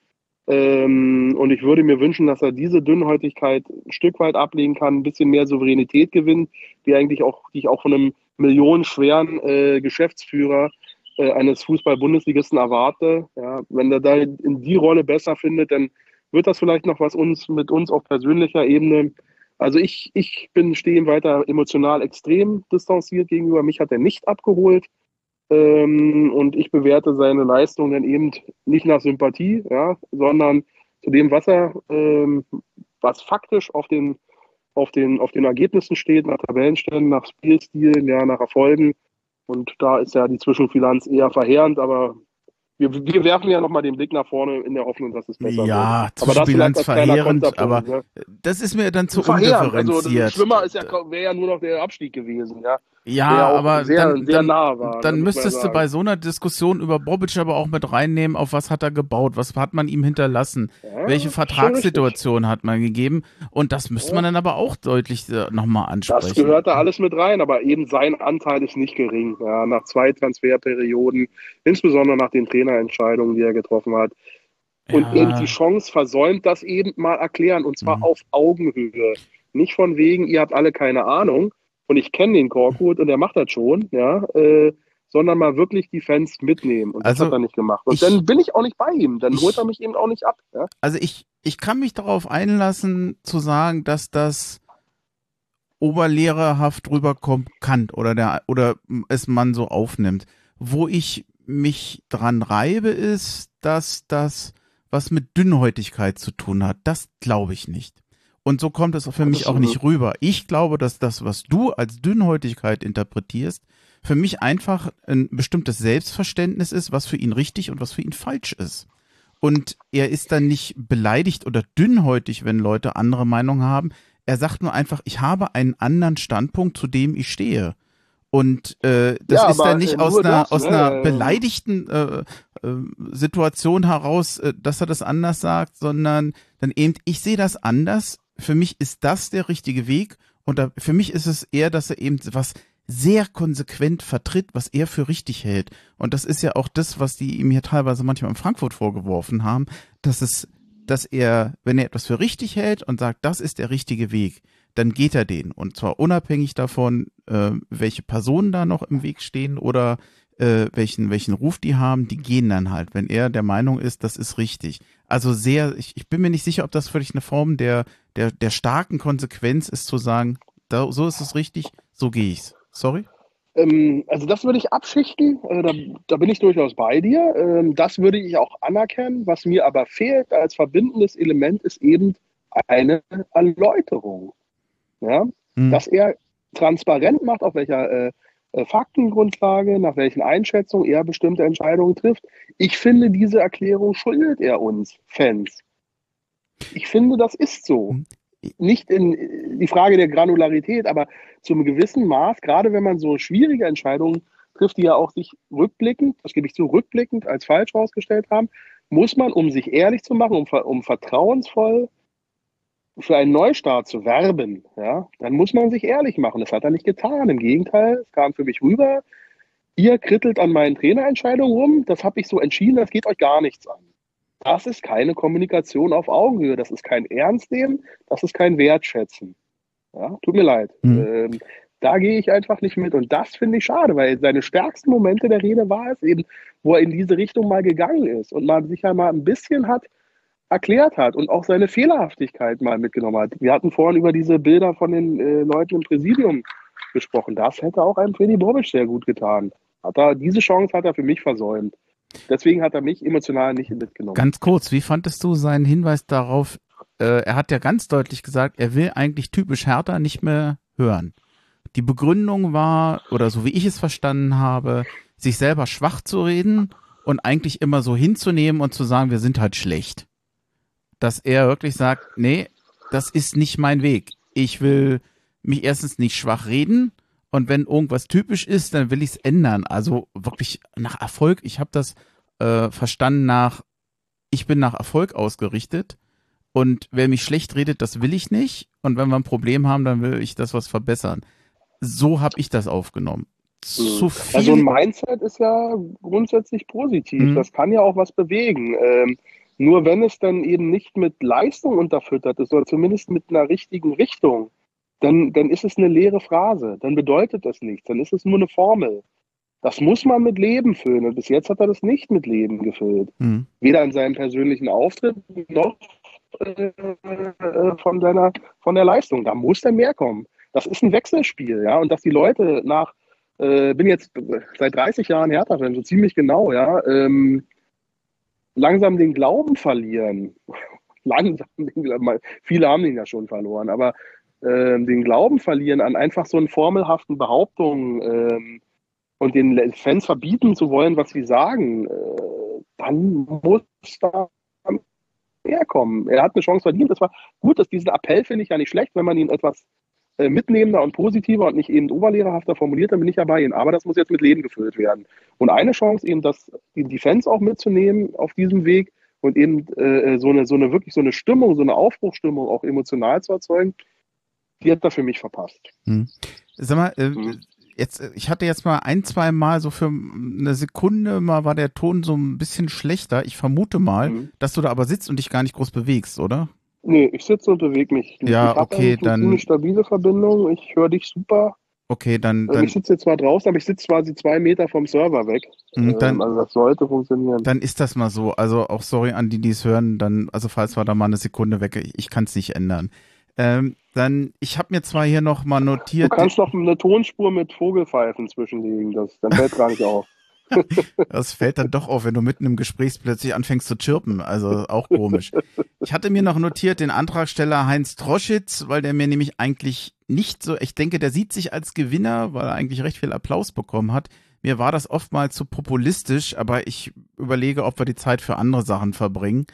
Ähm, und ich würde mir wünschen, dass er diese Dünnhäutigkeit ein Stück weit ablegen kann, ein bisschen mehr Souveränität gewinnt, die eigentlich auch, die ich auch von einem millionenschweren äh, Geschäftsführer äh, eines Fußball-Bundesligisten erwarte. Ja, wenn er da in die Rolle besser findet, dann wird das vielleicht noch was uns mit uns auf persönlicher Ebene. Also ich, ich bin stehen weiter emotional extrem distanziert gegenüber. Mich hat er nicht abgeholt. Ähm, und ich bewerte seine Leistung dann eben nicht nach Sympathie, ja, sondern zu dem, was er, ähm, was faktisch auf den, auf den, auf den Ergebnissen steht, nach Tabellenständen, nach Spielstilen, ja, nach Erfolgen. Und da ist ja die Zwischenbilanz eher verheerend, aber wir, wir werfen ja nochmal den Blick nach vorne in der Hoffnung, dass es besser ja, wird. Ja, Bilanz verheerend, aber ne? das ist mir dann zu verheerend. undifferenziert. Also, schlimmer ist ja, wäre ja nur noch der Abstieg gewesen, ja. Ja, aber sehr, dann, sehr nah war, dann müsstest du bei so einer Diskussion über Bobic aber auch mit reinnehmen, auf was hat er gebaut, was hat man ihm hinterlassen, ja, welche Vertragssituation hat man gegeben und das müsste ja. man dann aber auch deutlich äh, nochmal ansprechen. Das gehört da alles mit rein, aber eben sein Anteil ist nicht gering. Ja, nach zwei Transferperioden, insbesondere nach den Trainerentscheidungen, die er getroffen hat. Und eben die Chance versäumt, das eben mal erklären und zwar mhm. auf Augenhöhe. Nicht von wegen, ihr habt alle keine Ahnung, und ich kenne den Korkut und er macht das schon, ja, äh, sondern mal wirklich die Fans mitnehmen. Und also, das hat er nicht gemacht. Und ich, dann bin ich auch nicht bei ihm. Dann ich, holt er mich eben auch nicht ab. Ja? Also ich, ich kann mich darauf einlassen, zu sagen, dass das oberlehrerhaft rüberkommen kann oder der oder es man so aufnimmt. Wo ich mich dran reibe, ist, dass das was mit Dünnhäutigkeit zu tun hat. Das glaube ich nicht. Und so kommt es für mich auch nicht rüber. Ich glaube, dass das, was du als Dünnhäutigkeit interpretierst, für mich einfach ein bestimmtes Selbstverständnis ist, was für ihn richtig und was für ihn falsch ist. Und er ist dann nicht beleidigt oder dünnhäutig, wenn Leute andere Meinungen haben. Er sagt nur einfach, ich habe einen anderen Standpunkt, zu dem ich stehe. Und äh, das ja, ist dann nicht aus einer, das, aus einer ne? beleidigten äh, äh, Situation heraus, äh, dass er das anders sagt, sondern dann eben, ich sehe das anders für mich ist das der richtige Weg und da, für mich ist es eher, dass er eben was sehr konsequent vertritt, was er für richtig hält. Und das ist ja auch das, was die ihm hier teilweise manchmal in Frankfurt vorgeworfen haben, dass es, dass er, wenn er etwas für richtig hält und sagt, das ist der richtige Weg, dann geht er den. Und zwar unabhängig davon, äh, welche Personen da noch im Weg stehen oder äh, welchen, welchen Ruf die haben, die gehen dann halt, wenn er der Meinung ist, das ist richtig. Also sehr, ich, ich bin mir nicht sicher, ob das wirklich eine Form der, der, der starken Konsequenz ist, zu sagen, da, so ist es richtig, so gehe ich's. Sorry? Ähm, also das würde ich abschichten, äh, da, da, bin ich durchaus bei dir. Ähm, das würde ich auch anerkennen. Was mir aber fehlt als verbindendes Element ist eben eine Erläuterung. Ja? Hm. Dass er transparent macht, auf welcher äh, Faktengrundlage, nach welchen Einschätzungen er bestimmte Entscheidungen trifft. Ich finde, diese Erklärung schuldet er uns Fans. Ich finde, das ist so. Nicht in die Frage der Granularität, aber zu einem gewissen Maß, gerade wenn man so schwierige Entscheidungen trifft, die ja auch sich rückblickend, das gebe ich zu, rückblickend als falsch herausgestellt haben, muss man, um sich ehrlich zu machen, um, um vertrauensvoll für einen Neustart zu werben, ja, dann muss man sich ehrlich machen. Das hat er nicht getan. Im Gegenteil, es kam für mich rüber, ihr krittelt an meinen Trainerentscheidungen rum, das habe ich so entschieden, das geht euch gar nichts an. Das ist keine Kommunikation auf Augenhöhe, das ist kein Ernstnehmen, das ist kein Wertschätzen. Ja, tut mir leid. Mhm. Ähm, da gehe ich einfach nicht mit. Und das finde ich schade, weil seine stärksten Momente der Rede war es eben, wo er in diese Richtung mal gegangen ist und man sich ja mal ein bisschen hat erklärt hat und auch seine Fehlerhaftigkeit mal mitgenommen hat. Wir hatten vorhin über diese Bilder von den äh, Leuten im Präsidium gesprochen. Das hätte auch einem Freddy Bobic sehr gut getan. Hat er, diese Chance hat er für mich versäumt. Deswegen hat er mich emotional nicht mitgenommen. Ganz kurz, wie fandest du seinen Hinweis darauf, äh, er hat ja ganz deutlich gesagt, er will eigentlich typisch Hertha nicht mehr hören. Die Begründung war, oder so wie ich es verstanden habe, sich selber schwach zu reden und eigentlich immer so hinzunehmen und zu sagen, wir sind halt schlecht. Dass er wirklich sagt, nee, das ist nicht mein Weg. Ich will mich erstens nicht schwach reden und wenn irgendwas typisch ist, dann will ich es ändern. Also wirklich nach Erfolg. Ich habe das äh, verstanden nach, ich bin nach Erfolg ausgerichtet und wer mich schlecht redet, das will ich nicht. Und wenn wir ein Problem haben, dann will ich das was verbessern. So habe ich das aufgenommen. Zu viel. Also ein Mindset ist ja grundsätzlich positiv. Mhm. Das kann ja auch was bewegen. Ähm, nur wenn es dann eben nicht mit Leistung unterfüttert ist, oder zumindest mit einer richtigen Richtung, dann, dann ist es eine leere Phrase. Dann bedeutet das nichts. Dann ist es nur eine Formel. Das muss man mit Leben füllen. Und bis jetzt hat er das nicht mit Leben gefüllt. Mhm. Weder in seinem persönlichen Auftritt noch äh, von, seiner, von der Leistung. Da muss dann mehr kommen. Das ist ein Wechselspiel, ja. Und dass die Leute nach, äh, bin jetzt seit 30 Jahren Hertha-Fan, so ziemlich genau, ja, ähm, langsam den Glauben verlieren. *laughs* langsam, viele haben ihn ja schon verloren, aber äh, den Glauben verlieren an einfach so einen formelhaften Behauptungen ähm, und den Fans verbieten zu wollen, was sie sagen, äh, dann muss da herkommen. Er hat eine Chance verdient. Das war gut, dass diesen Appell finde ich ja nicht schlecht, wenn man ihn etwas äh, mitnehmender und positiver und nicht eben oberlehrerhafter formuliert, dann bin ich ja bei Ihnen. Aber das muss jetzt mit Leben gefüllt werden. Und eine Chance eben, das, die Fans auch mitzunehmen auf diesem Weg und eben äh, so eine, so eine wirklich so eine Stimmung, so eine Aufbruchstimmung auch emotional zu erzeugen, die hat er für mich verpasst. Hm. Sag mal, äh, hm jetzt, äh, ich hatte jetzt mal ein, zwei Mal so für eine Sekunde mal war der Ton so ein bisschen schlechter. Ich vermute mal, mhm. dass du da aber sitzt und dich gar nicht groß bewegst, oder? Nee, ich sitze und bewege mich. Ja, ich okay, dann. Eine stabile Verbindung. Ich höre dich super. Okay, dann. Also dann ich sitze jetzt zwar draußen, aber ich sitze quasi zwei Meter vom Server weg. Mhm, dann, ähm, also das sollte funktionieren. Dann ist das mal so. Also auch sorry an die, die es hören. Dann, also falls wir da mal eine Sekunde weg, ich, ich kann es nicht ändern. Ähm, dann, ich habe mir zwar hier noch mal notiert. Du kannst noch eine Tonspur mit Vogelpfeifen zwischenlegen, das dann fällt gar nicht auf. *laughs* das fällt dann doch auf, wenn du mitten im Gespräch plötzlich anfängst zu chirpen. Also auch komisch. Ich hatte mir noch notiert den Antragsteller Heinz Troschitz, weil der mir nämlich eigentlich nicht so, ich denke, der sieht sich als Gewinner, weil er eigentlich recht viel Applaus bekommen hat. Mir war das oftmals zu populistisch, aber ich überlege, ob wir die Zeit für andere Sachen verbringen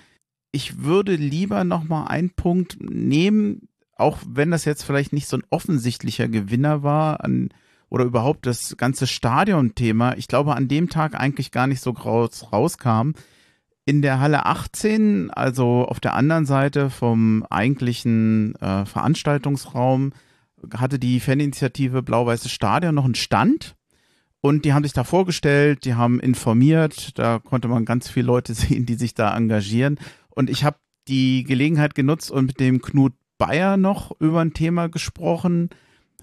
ich würde lieber noch mal einen Punkt nehmen, auch wenn das jetzt vielleicht nicht so ein offensichtlicher Gewinner war an, oder überhaupt das ganze Stadion-Thema. Ich glaube, an dem Tag eigentlich gar nicht so raus, rauskam. In der Halle 18, also auf der anderen Seite vom eigentlichen äh, Veranstaltungsraum, hatte die Faninitiative Blau-Weißes Stadion noch einen Stand. Und die haben sich da vorgestellt, die haben informiert, da konnte man ganz viele Leute *laughs* sehen, die sich da engagieren. Und ich habe die Gelegenheit genutzt und mit dem Knut Bayer noch über ein Thema gesprochen,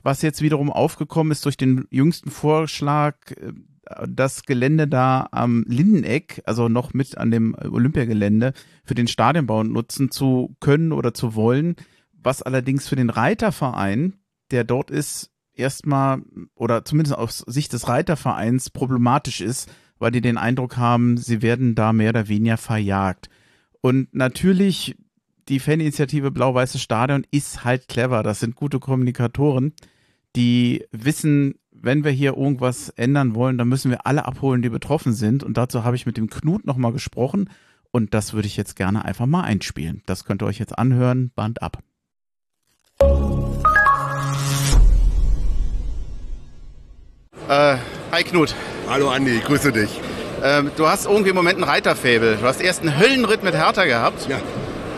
was jetzt wiederum aufgekommen ist durch den jüngsten Vorschlag, äh, das Gelände da am Lindeneck, also noch mit an dem Olympiagelände, für den Stadionbau nutzen zu können oder zu wollen, was allerdings für den Reiterverein, der dort ist, erstmal oder zumindest aus Sicht des Reitervereins problematisch ist, weil die den Eindruck haben, sie werden da mehr oder weniger verjagt. Und natürlich, die Faninitiative Blau-Weißes Stadion ist halt clever. Das sind gute Kommunikatoren, die wissen, wenn wir hier irgendwas ändern wollen, dann müssen wir alle abholen, die betroffen sind. Und dazu habe ich mit dem Knut nochmal gesprochen. Und das würde ich jetzt gerne einfach mal einspielen. Das könnt ihr euch jetzt anhören. Band ab. Äh, hi Knut. Hallo Andi, ich grüße dich. Ähm, du hast irgendwie im Moment ein Reiterfäbel. Du hast erst einen Höllenritt mit Hertha gehabt. Ja.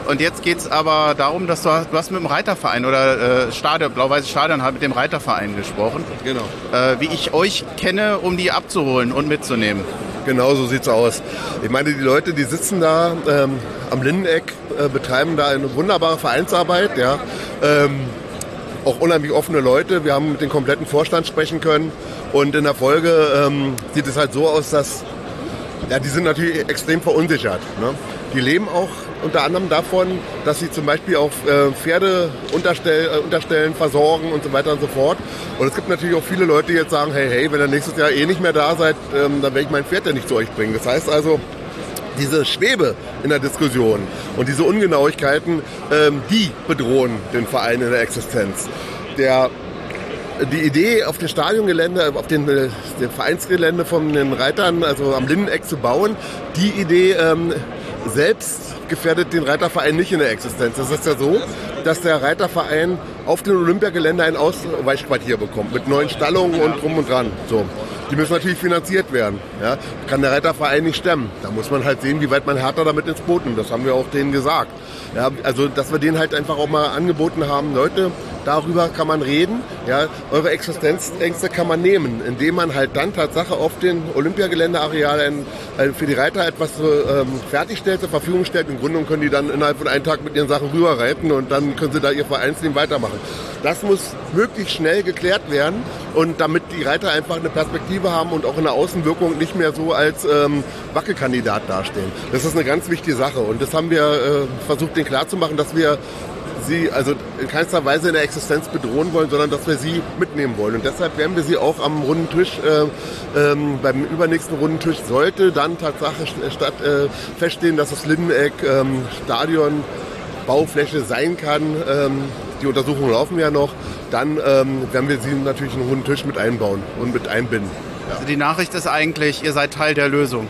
Und jetzt geht es aber darum, dass du, du hast mit dem Reiterverein oder äh, Stadion, Blau-Weißes Stadion hat mit dem Reiterverein gesprochen. Genau. Äh, wie ich euch kenne, um die abzuholen und mitzunehmen. Genau so sieht es aus. Ich meine, die Leute, die sitzen da ähm, am Lindeneck, äh, betreiben da eine wunderbare Vereinsarbeit. Ja. Ähm, auch unheimlich offene Leute. Wir haben mit dem kompletten Vorstand sprechen können. Und in der Folge ähm, sieht es halt so aus, dass ja, die sind natürlich extrem verunsichert. Ne? Die leben auch unter anderem davon, dass sie zum Beispiel auch äh, Pferde unterstell, äh, unterstellen, versorgen und so weiter und so fort. Und es gibt natürlich auch viele Leute, die jetzt sagen, hey, hey, wenn ihr nächstes Jahr eh nicht mehr da seid, ähm, dann werde ich mein Pferd ja nicht zu euch bringen. Das heißt also, diese Schwebe in der Diskussion und diese Ungenauigkeiten, ähm, die bedrohen den Verein in der Existenz. Der die Idee, auf dem Stadiongelände, auf den, äh, dem Vereinsgelände von den Reitern, also am Lindeneck zu bauen, die Idee ähm, selbst gefährdet den Reiterverein nicht in der Existenz. Das ist ja so, dass der Reiterverein auf dem Olympiagelände ein Ausweichquartier bekommt mit neuen Stallungen und drum und dran. So. Die müssen natürlich finanziert werden. Ja. Kann der Reiterverein nicht stemmen. Da muss man halt sehen, wie weit man härter damit ins Boot nimmt. Das haben wir auch denen gesagt. Ja, also, dass wir denen halt einfach auch mal angeboten haben, Leute, darüber kann man reden. Ja, eure Existenzängste kann man nehmen, indem man halt dann Tatsache auf den Olympiageländearealen äh, für die Reiter etwas ähm, fertigstellt, zur Verfügung stellt. Im Grunde können die dann innerhalb von einem Tag mit ihren Sachen rüberreiten und dann können sie da ihr Vereinsleben weitermachen. Das muss möglichst schnell geklärt werden und damit die Reiter einfach eine Perspektive haben und auch in der Außenwirkung nicht mehr so als ähm, Wackelkandidat dastehen. Das ist eine ganz wichtige Sache und das haben wir äh, versucht, denen klarzumachen, dass wir sie also in keinster Weise in der Existenz bedrohen wollen, sondern dass wir sie mitnehmen wollen. Und deshalb werden wir sie auch am runden Tisch, äh, ähm, beim übernächsten runden Tisch sollte dann Tatsache statt äh, feststehen, dass das Lindeneck ähm, Stadion Baufläche sein kann. Ähm, die Untersuchungen laufen ja noch. Dann ähm, werden wir sie natürlich einen runden Tisch mit einbauen und mit einbinden. Ja. Also die Nachricht ist eigentlich, ihr seid Teil der Lösung.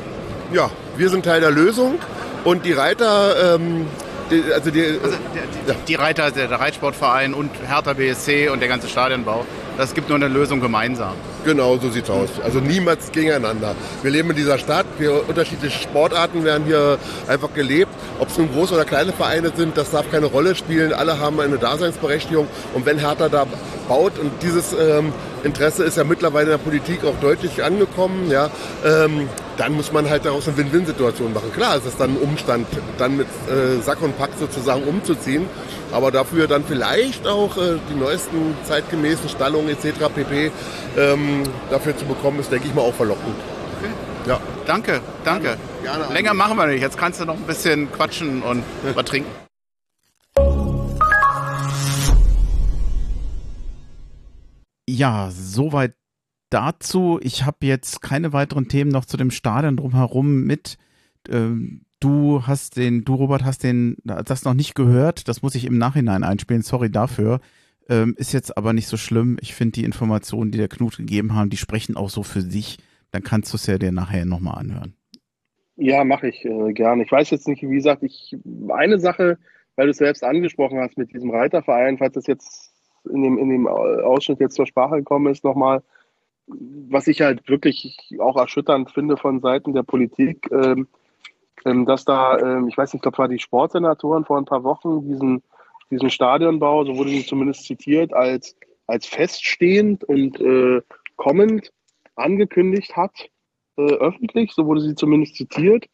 Ja, wir sind Teil der Lösung und die Reiter ähm, die, also die, also die, die, Reiter, der, Reitsportverein und Hertha BSC und der ganze Stadionbau, das gibt nur eine Lösung gemeinsam. Genau, so sieht's aus. Also niemals gegeneinander. Wir leben in dieser Stadt, wir, unterschiedliche Sportarten werden hier einfach gelebt. Ob es nun große oder kleine Vereine sind, das darf keine Rolle spielen. Alle haben eine Daseinsberechtigung. Und wenn Hertha da baut und dieses ähm, Interesse ist ja mittlerweile in der Politik auch deutlich angekommen, ja, ähm, dann muss man halt daraus eine Win-Win-Situation machen. Klar, es ist dann ein Umstand, dann mit äh, Sack und Pack sozusagen umzuziehen, aber dafür dann vielleicht auch äh, die neuesten zeitgemäßen Stallungen etc. pp. Ähm, dafür zu bekommen, ist, denke ich mal, auch verlockend. Okay. Ja. Danke, danke. Gerne, gerne Länger machen wir nicht. Jetzt kannst du noch ein bisschen quatschen und *laughs* was trinken. Ja, soweit dazu. Ich habe jetzt keine weiteren Themen noch zu dem Stadion drumherum mit. Ähm, du hast den, du Robert hast den, das noch nicht gehört. Das muss ich im Nachhinein einspielen. Sorry dafür. Ähm, ist jetzt aber nicht so schlimm. Ich finde die Informationen, die der Knut gegeben haben, die sprechen auch so für sich. Dann kannst du es ja dir nachher nochmal anhören. Ja, mache ich äh, gerne. Ich weiß jetzt nicht, wie gesagt, ich eine Sache, weil du es selbst angesprochen hast mit diesem Reiterverein, falls das jetzt in dem, in dem Ausschnitt jetzt zur Sprache gekommen ist, nochmal, was ich halt wirklich auch erschütternd finde von Seiten der Politik, ähm, ähm, dass da, ähm, ich weiß nicht, ich glaube, war die Sportsenatoren vor ein paar Wochen diesen, diesen Stadionbau, so wurde sie zumindest zitiert, als, als feststehend und äh, kommend angekündigt hat, äh, öffentlich, so wurde sie zumindest zitiert.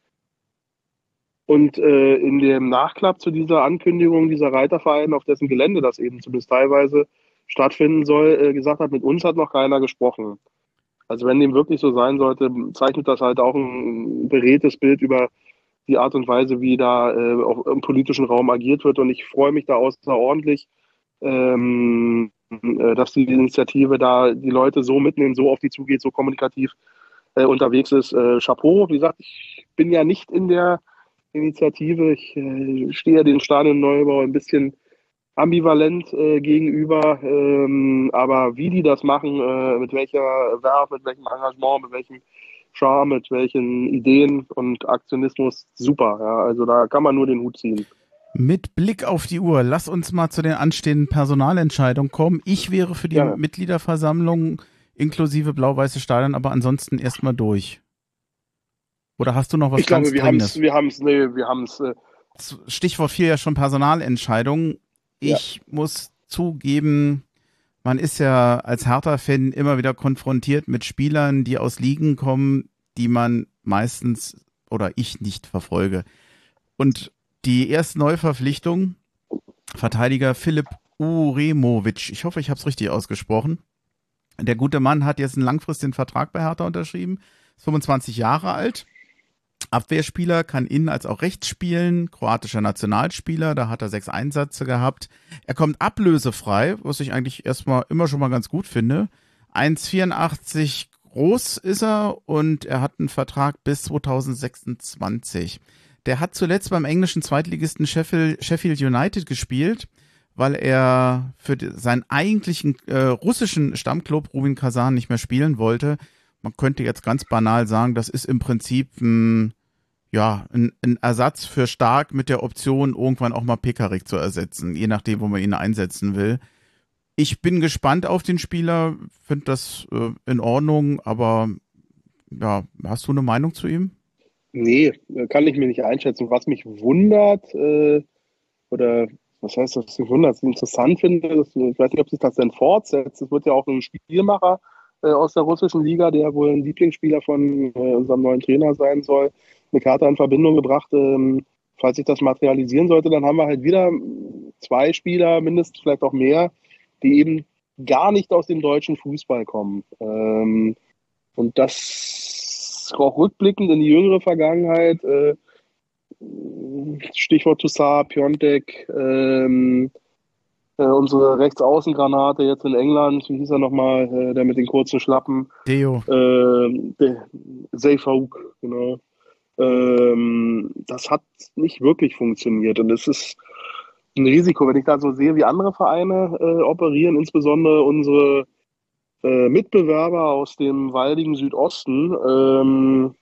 Und äh, in dem Nachklapp zu dieser Ankündigung dieser Reiterverein, auf dessen Gelände das eben zumindest teilweise stattfinden soll, äh, gesagt hat, mit uns hat noch keiner gesprochen. Also wenn dem wirklich so sein sollte, zeichnet das halt auch ein beredtes Bild über die Art und Weise, wie da äh, auch im politischen Raum agiert wird. Und ich freue mich da außerordentlich, ähm, äh, dass die Initiative da die Leute so mitnehmen, so auf die zugeht, so kommunikativ äh, unterwegs ist. Äh, Chapeau, wie gesagt, ich bin ja nicht in der Initiative. Ich äh, stehe den Stadionneubau ein bisschen ambivalent äh, gegenüber, ähm, aber wie die das machen, äh, mit welcher Werf, mit welchem Engagement, mit welchem Charme, mit welchen Ideen und Aktionismus, super. Ja, also da kann man nur den Hut ziehen. Mit Blick auf die Uhr, lass uns mal zu den anstehenden Personalentscheidungen kommen. Ich wäre für die ja. Mitgliederversammlung inklusive blau-weiße Stadion, aber ansonsten erstmal durch. Oder hast du noch was ich ganz glaube, wir Dringendes? wir haben es, nee, wir haben es. Äh Stichwort 4 ja schon Personalentscheidungen. Ich ja. muss zugeben, man ist ja als Hertha-Fan immer wieder konfrontiert mit Spielern, die aus Ligen kommen, die man meistens oder ich nicht verfolge. Und die erste Neuverpflichtung, Verteidiger Philipp Uremovic, ich hoffe, ich habe es richtig ausgesprochen. Der gute Mann hat jetzt einen langfristigen Vertrag bei Hertha unterschrieben, ist 25 Jahre alt, Abwehrspieler, kann innen als auch rechts spielen, kroatischer Nationalspieler, da hat er sechs Einsätze gehabt. Er kommt ablösefrei, was ich eigentlich erstmal immer schon mal ganz gut finde. 1,84 groß ist er und er hat einen Vertrag bis 2026. Der hat zuletzt beim englischen Zweitligisten Sheffield, United gespielt, weil er für seinen eigentlichen äh, russischen Stammclub Rubin Kazan nicht mehr spielen wollte. Man könnte jetzt ganz banal sagen, das ist im Prinzip ein, ja, ein, ein Ersatz für Stark mit der Option, irgendwann auch mal Pekarik zu ersetzen, je nachdem, wo man ihn einsetzen will. Ich bin gespannt auf den Spieler, finde das äh, in Ordnung, aber ja, hast du eine Meinung zu ihm? Nee, kann ich mir nicht einschätzen. Was mich wundert, äh, oder was heißt das, mich wundert, was ich interessant finde, dass, ich weiß nicht, ob sich das denn fortsetzt. Es wird ja auch ein Spielmacher äh, aus der russischen Liga, der wohl ein Lieblingsspieler von äh, unserem neuen Trainer sein soll, eine Karte in Verbindung gebracht. Ähm, falls sich das materialisieren sollte, dann haben wir halt wieder zwei Spieler, mindestens vielleicht auch mehr, die eben gar nicht aus dem deutschen Fußball kommen. Ähm, und das auch rückblickend in die jüngere Vergangenheit, äh, Stichwort Toussaint, Piontek, ähm, äh, unsere Rechtsaußengranate jetzt in England, wie hieß er nochmal, äh, der mit den kurzen Schlappen? Deo. Ähm, Seyfauk, genau. Ähm, das hat nicht wirklich funktioniert und es ist ein Risiko, wenn ich da so sehe, wie andere Vereine äh, operieren, insbesondere unsere äh, Mitbewerber aus dem waldigen Südosten, ähm,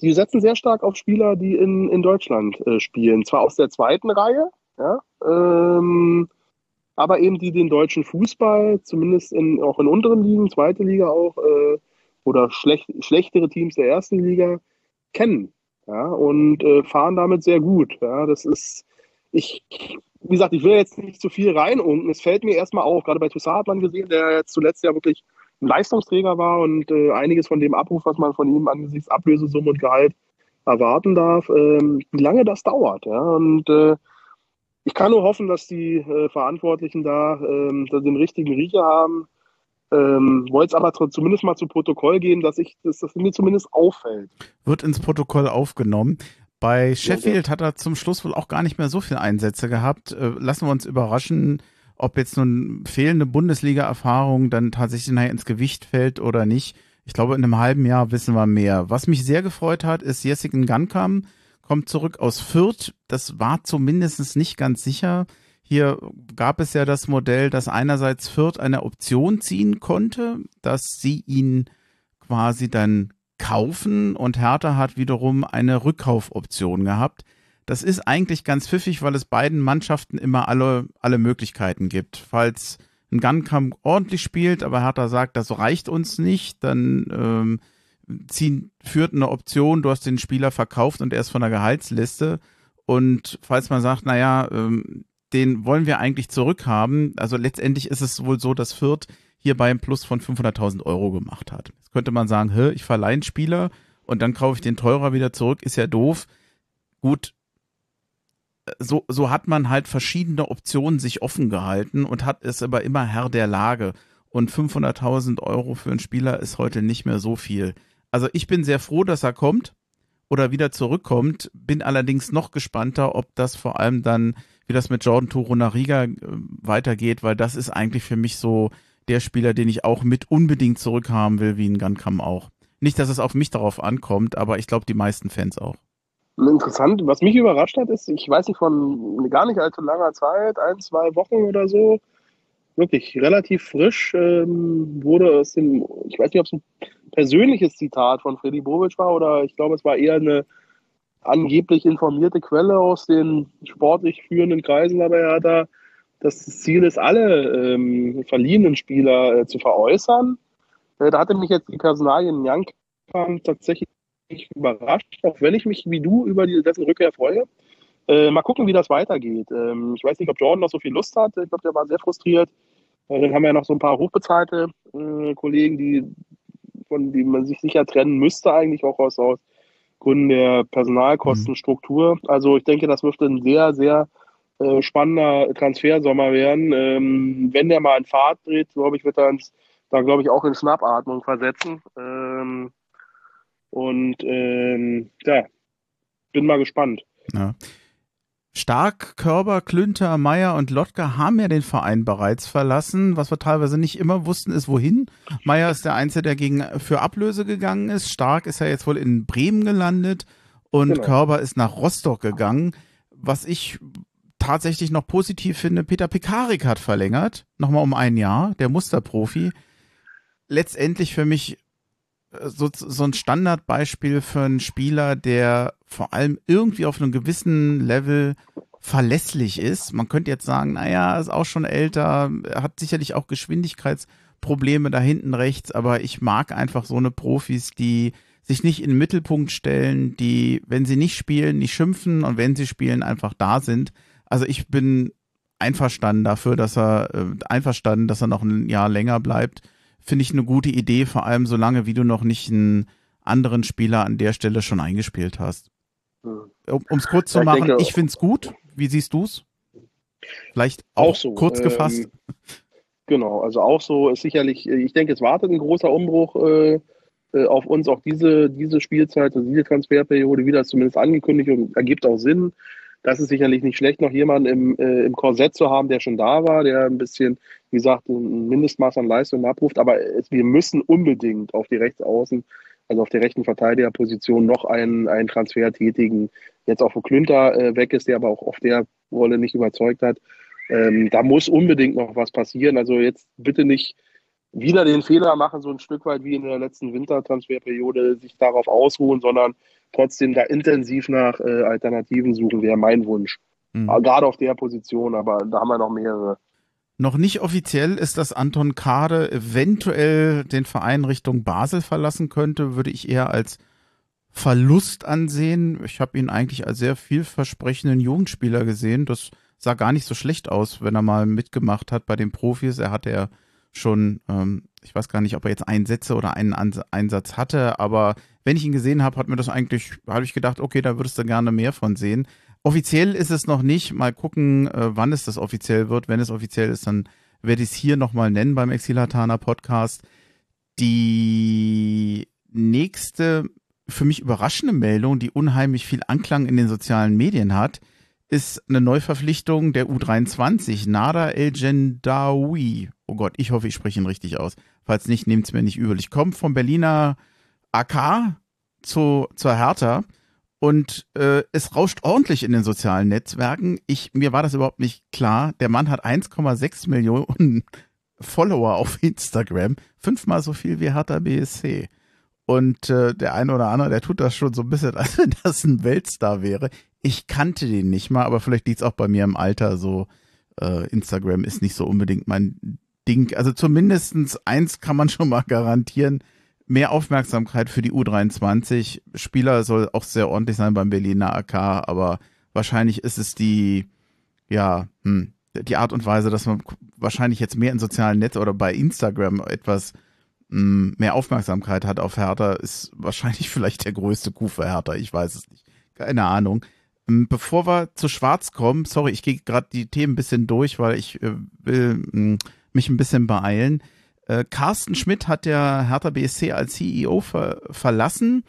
die setzen sehr stark auf Spieler, die in, in Deutschland äh, spielen. Zwar aus der zweiten Reihe, ja, ähm, aber eben die den deutschen Fußball, zumindest in, auch in unteren Ligen, zweite Liga auch, äh, oder schlecht, schlechtere Teams der ersten Liga kennen. Ja, und äh, fahren damit sehr gut. Ja, das ist, ich wie gesagt, ich will jetzt nicht zu viel reinunken. Es fällt mir erstmal auf, gerade bei Toussaint hat man gesehen, der jetzt zuletzt ja wirklich ein Leistungsträger war und äh, einiges von dem Abruf, was man von ihm angesichts Ablösesumme und Gehalt erwarten darf, ähm, wie lange das dauert. Ja? Und äh, ich kann nur hoffen, dass die äh, Verantwortlichen da, ähm, da den richtigen Riecher haben. Ähm, Wollte es aber zumindest mal zu Protokoll geben, dass ich, dass das mir zumindest auffällt. Wird ins Protokoll aufgenommen. Bei Sheffield hat er zum Schluss wohl auch gar nicht mehr so viele Einsätze gehabt. Äh, lassen wir uns überraschen, ob jetzt nun fehlende Bundesliga-Erfahrung dann tatsächlich nachher ins Gewicht fällt oder nicht. Ich glaube, in einem halben Jahr wissen wir mehr. Was mich sehr gefreut hat, ist Jessica Gankam, kommt zurück aus Fürth. Das war zumindest nicht ganz sicher. Hier gab es ja das Modell, dass einerseits Fürth eine Option ziehen konnte, dass sie ihn quasi dann kaufen und Hertha hat wiederum eine Rückkaufoption gehabt. Das ist eigentlich ganz pfiffig, weil es beiden Mannschaften immer alle, alle Möglichkeiten gibt. Falls ein Gunkamp ordentlich spielt, aber Hertha sagt, das reicht uns nicht, dann ähm, ziehen, führt eine Option, du hast den Spieler verkauft und er ist von der Gehaltsliste. Und falls man sagt, naja, ähm, den wollen wir eigentlich zurückhaben, also letztendlich ist es wohl so, dass Fürth hierbei ein Plus von 500.000 Euro gemacht hat. Jetzt könnte man sagen, hä, ich verleihe einen Spieler und dann kaufe ich den teurer wieder zurück, ist ja doof. Gut, so, so hat man halt verschiedene Optionen sich offen gehalten und hat es aber immer Herr der Lage. Und 500.000 Euro für einen Spieler ist heute nicht mehr so viel. Also ich bin sehr froh, dass er kommt oder wieder zurückkommt. Bin allerdings noch gespannter, ob das vor allem dann, wie das mit Jordan Torunariga äh, weitergeht, weil das ist eigentlich für mich so der Spieler, den ich auch mit unbedingt zurückhaben will, wie ein Gunkam auch. Nicht, dass es auf mich darauf ankommt, aber ich glaube, die meisten Fans auch. Interessant, was mich überrascht hat, ist, ich weiß nicht, von gar nicht allzu langer Zeit, ein, zwei Wochen oder so, wirklich relativ frisch, ähm, wurde es dem, ich weiß nicht, ob es ein persönliches Zitat von Freddy Bovic war oder ich glaube, es war eher eine angeblich informierte Quelle aus den sportlich führenden Kreisen, aber er hat da das Ziel ist, alle ähm, verliehenen Spieler äh, zu veräußern. Äh, da hatte mich jetzt die Personalien Young tatsächlich überrascht, auch wenn ich mich wie du über die, dessen Rückkehr freue. Äh, mal gucken, wie das weitergeht. Ähm, ich weiß nicht, ob Jordan noch so viel Lust hat. Ich glaube, der war sehr frustriert. Äh, dann haben wir ja noch so ein paar hochbezahlte äh, Kollegen, die, von denen man sich sicher trennen müsste, eigentlich auch aus, aus Gründen der Personalkostenstruktur. Mhm. Also ich denke, das wird ein sehr, sehr äh, spannender Transfersommer werden. Ähm, wenn der mal in Fahrt dreht, glaube ich, wird er uns da, glaube ich, auch in Schnappatmung versetzen. Ähm, und ähm, ja, bin mal gespannt. Ja. Stark, Körber, Klünter, Meier und Lotka haben ja den Verein bereits verlassen. Was wir teilweise nicht immer wussten, ist wohin. Meier ist der Einzige, der gegen, für Ablöse gegangen ist. Stark ist ja jetzt wohl in Bremen gelandet und genau. Körber ist nach Rostock gegangen. Was ich tatsächlich noch positiv finde, Peter Pekarik hat verlängert. Nochmal um ein Jahr, der Musterprofi. Letztendlich für mich so, so ein Standardbeispiel für einen Spieler, der vor allem irgendwie auf einem gewissen Level verlässlich ist. Man könnte jetzt sagen, naja, ist auch schon älter, hat sicherlich auch Geschwindigkeitsprobleme da hinten rechts, aber ich mag einfach so eine Profis, die sich nicht in den Mittelpunkt stellen, die, wenn sie nicht spielen, nicht schimpfen und wenn sie spielen, einfach da sind. Also ich bin einverstanden dafür, dass er äh, einverstanden, dass er noch ein Jahr länger bleibt. Finde ich eine gute Idee, vor allem solange wie du noch nicht einen anderen Spieler an der Stelle schon eingespielt hast. Um es kurz zu machen, denke, ich finde es gut. Wie siehst du es? Vielleicht auch, auch so, kurz gefasst. Ähm, genau, also auch so ist sicherlich, ich denke, es wartet ein großer Umbruch äh, äh, auf uns, auch diese, diese Spielzeit, also diese Transferperiode, wie das zumindest angekündigt und ergibt auch Sinn. Das ist sicherlich nicht schlecht, noch jemanden im, äh, im Korsett zu haben, der schon da war, der ein bisschen, wie gesagt, ein Mindestmaß an Leistung abruft. Aber es, wir müssen unbedingt auf die Rechtsaußen also auf der rechten Verteidigerposition noch einen, einen Transfer tätigen. Jetzt auch wo Klünter äh, weg ist, der aber auch auf der Rolle nicht überzeugt hat. Ähm, da muss unbedingt noch was passieren. Also jetzt bitte nicht wieder den Fehler machen, so ein Stück weit wie in der letzten Wintertransferperiode, sich darauf ausruhen, sondern trotzdem da intensiv nach äh, Alternativen suchen, wäre mein Wunsch. Mhm. Gerade auf der Position, aber da haben wir noch mehrere. Noch nicht offiziell ist, dass Anton Kade eventuell den Verein Richtung Basel verlassen könnte, würde ich eher als Verlust ansehen. Ich habe ihn eigentlich als sehr vielversprechenden Jugendspieler gesehen. Das sah gar nicht so schlecht aus, wenn er mal mitgemacht hat bei den Profis. Er hatte ja schon, ähm, ich weiß gar nicht, ob er jetzt Einsätze oder einen Einsatz hatte, aber wenn ich ihn gesehen habe, hat mir das eigentlich, habe ich gedacht, okay, da würdest du gerne mehr von sehen. Offiziell ist es noch nicht. Mal gucken, äh, wann es das offiziell wird. Wenn es offiziell ist, dann werde ich es hier nochmal nennen beim Exilatana Podcast. Die nächste für mich überraschende Meldung, die unheimlich viel Anklang in den sozialen Medien hat, ist eine Neuverpflichtung der U23, Nada El Gendawi. Oh Gott, ich hoffe, ich spreche ihn richtig aus. Falls nicht, nehmt es mir nicht übel. Ich komme vom Berliner AK zu, zur Hertha und äh, es rauscht ordentlich in den sozialen Netzwerken. Ich, mir war das überhaupt nicht klar. Der Mann hat 1,6 Millionen *laughs* Follower auf Instagram. Fünfmal so viel wie Hertha BSC. Und äh, der eine oder andere, der tut das schon so ein bisschen, *laughs* als wenn das ein Weltstar wäre. Ich kannte den nicht mal, aber vielleicht liegt es auch bei mir im Alter so. Äh, Instagram ist nicht so unbedingt mein Ding. Also zumindestens eins kann man schon mal garantieren mehr Aufmerksamkeit für die U23. Spieler soll auch sehr ordentlich sein beim Berliner AK, aber wahrscheinlich ist es die, ja, hm, die Art und Weise, dass man wahrscheinlich jetzt mehr in sozialen Netzen oder bei Instagram etwas hm, mehr Aufmerksamkeit hat auf Hertha, ist wahrscheinlich *laughs* vielleicht der größte Coup für Hertha. Ich weiß es nicht. Keine Ahnung. Hm, bevor wir zu Schwarz kommen, sorry, ich gehe gerade die Themen ein bisschen durch, weil ich äh, will mh, hm, mich ein bisschen beeilen. Äh, Carsten Schmidt hat der Hertha BSC als CEO ver verlassen.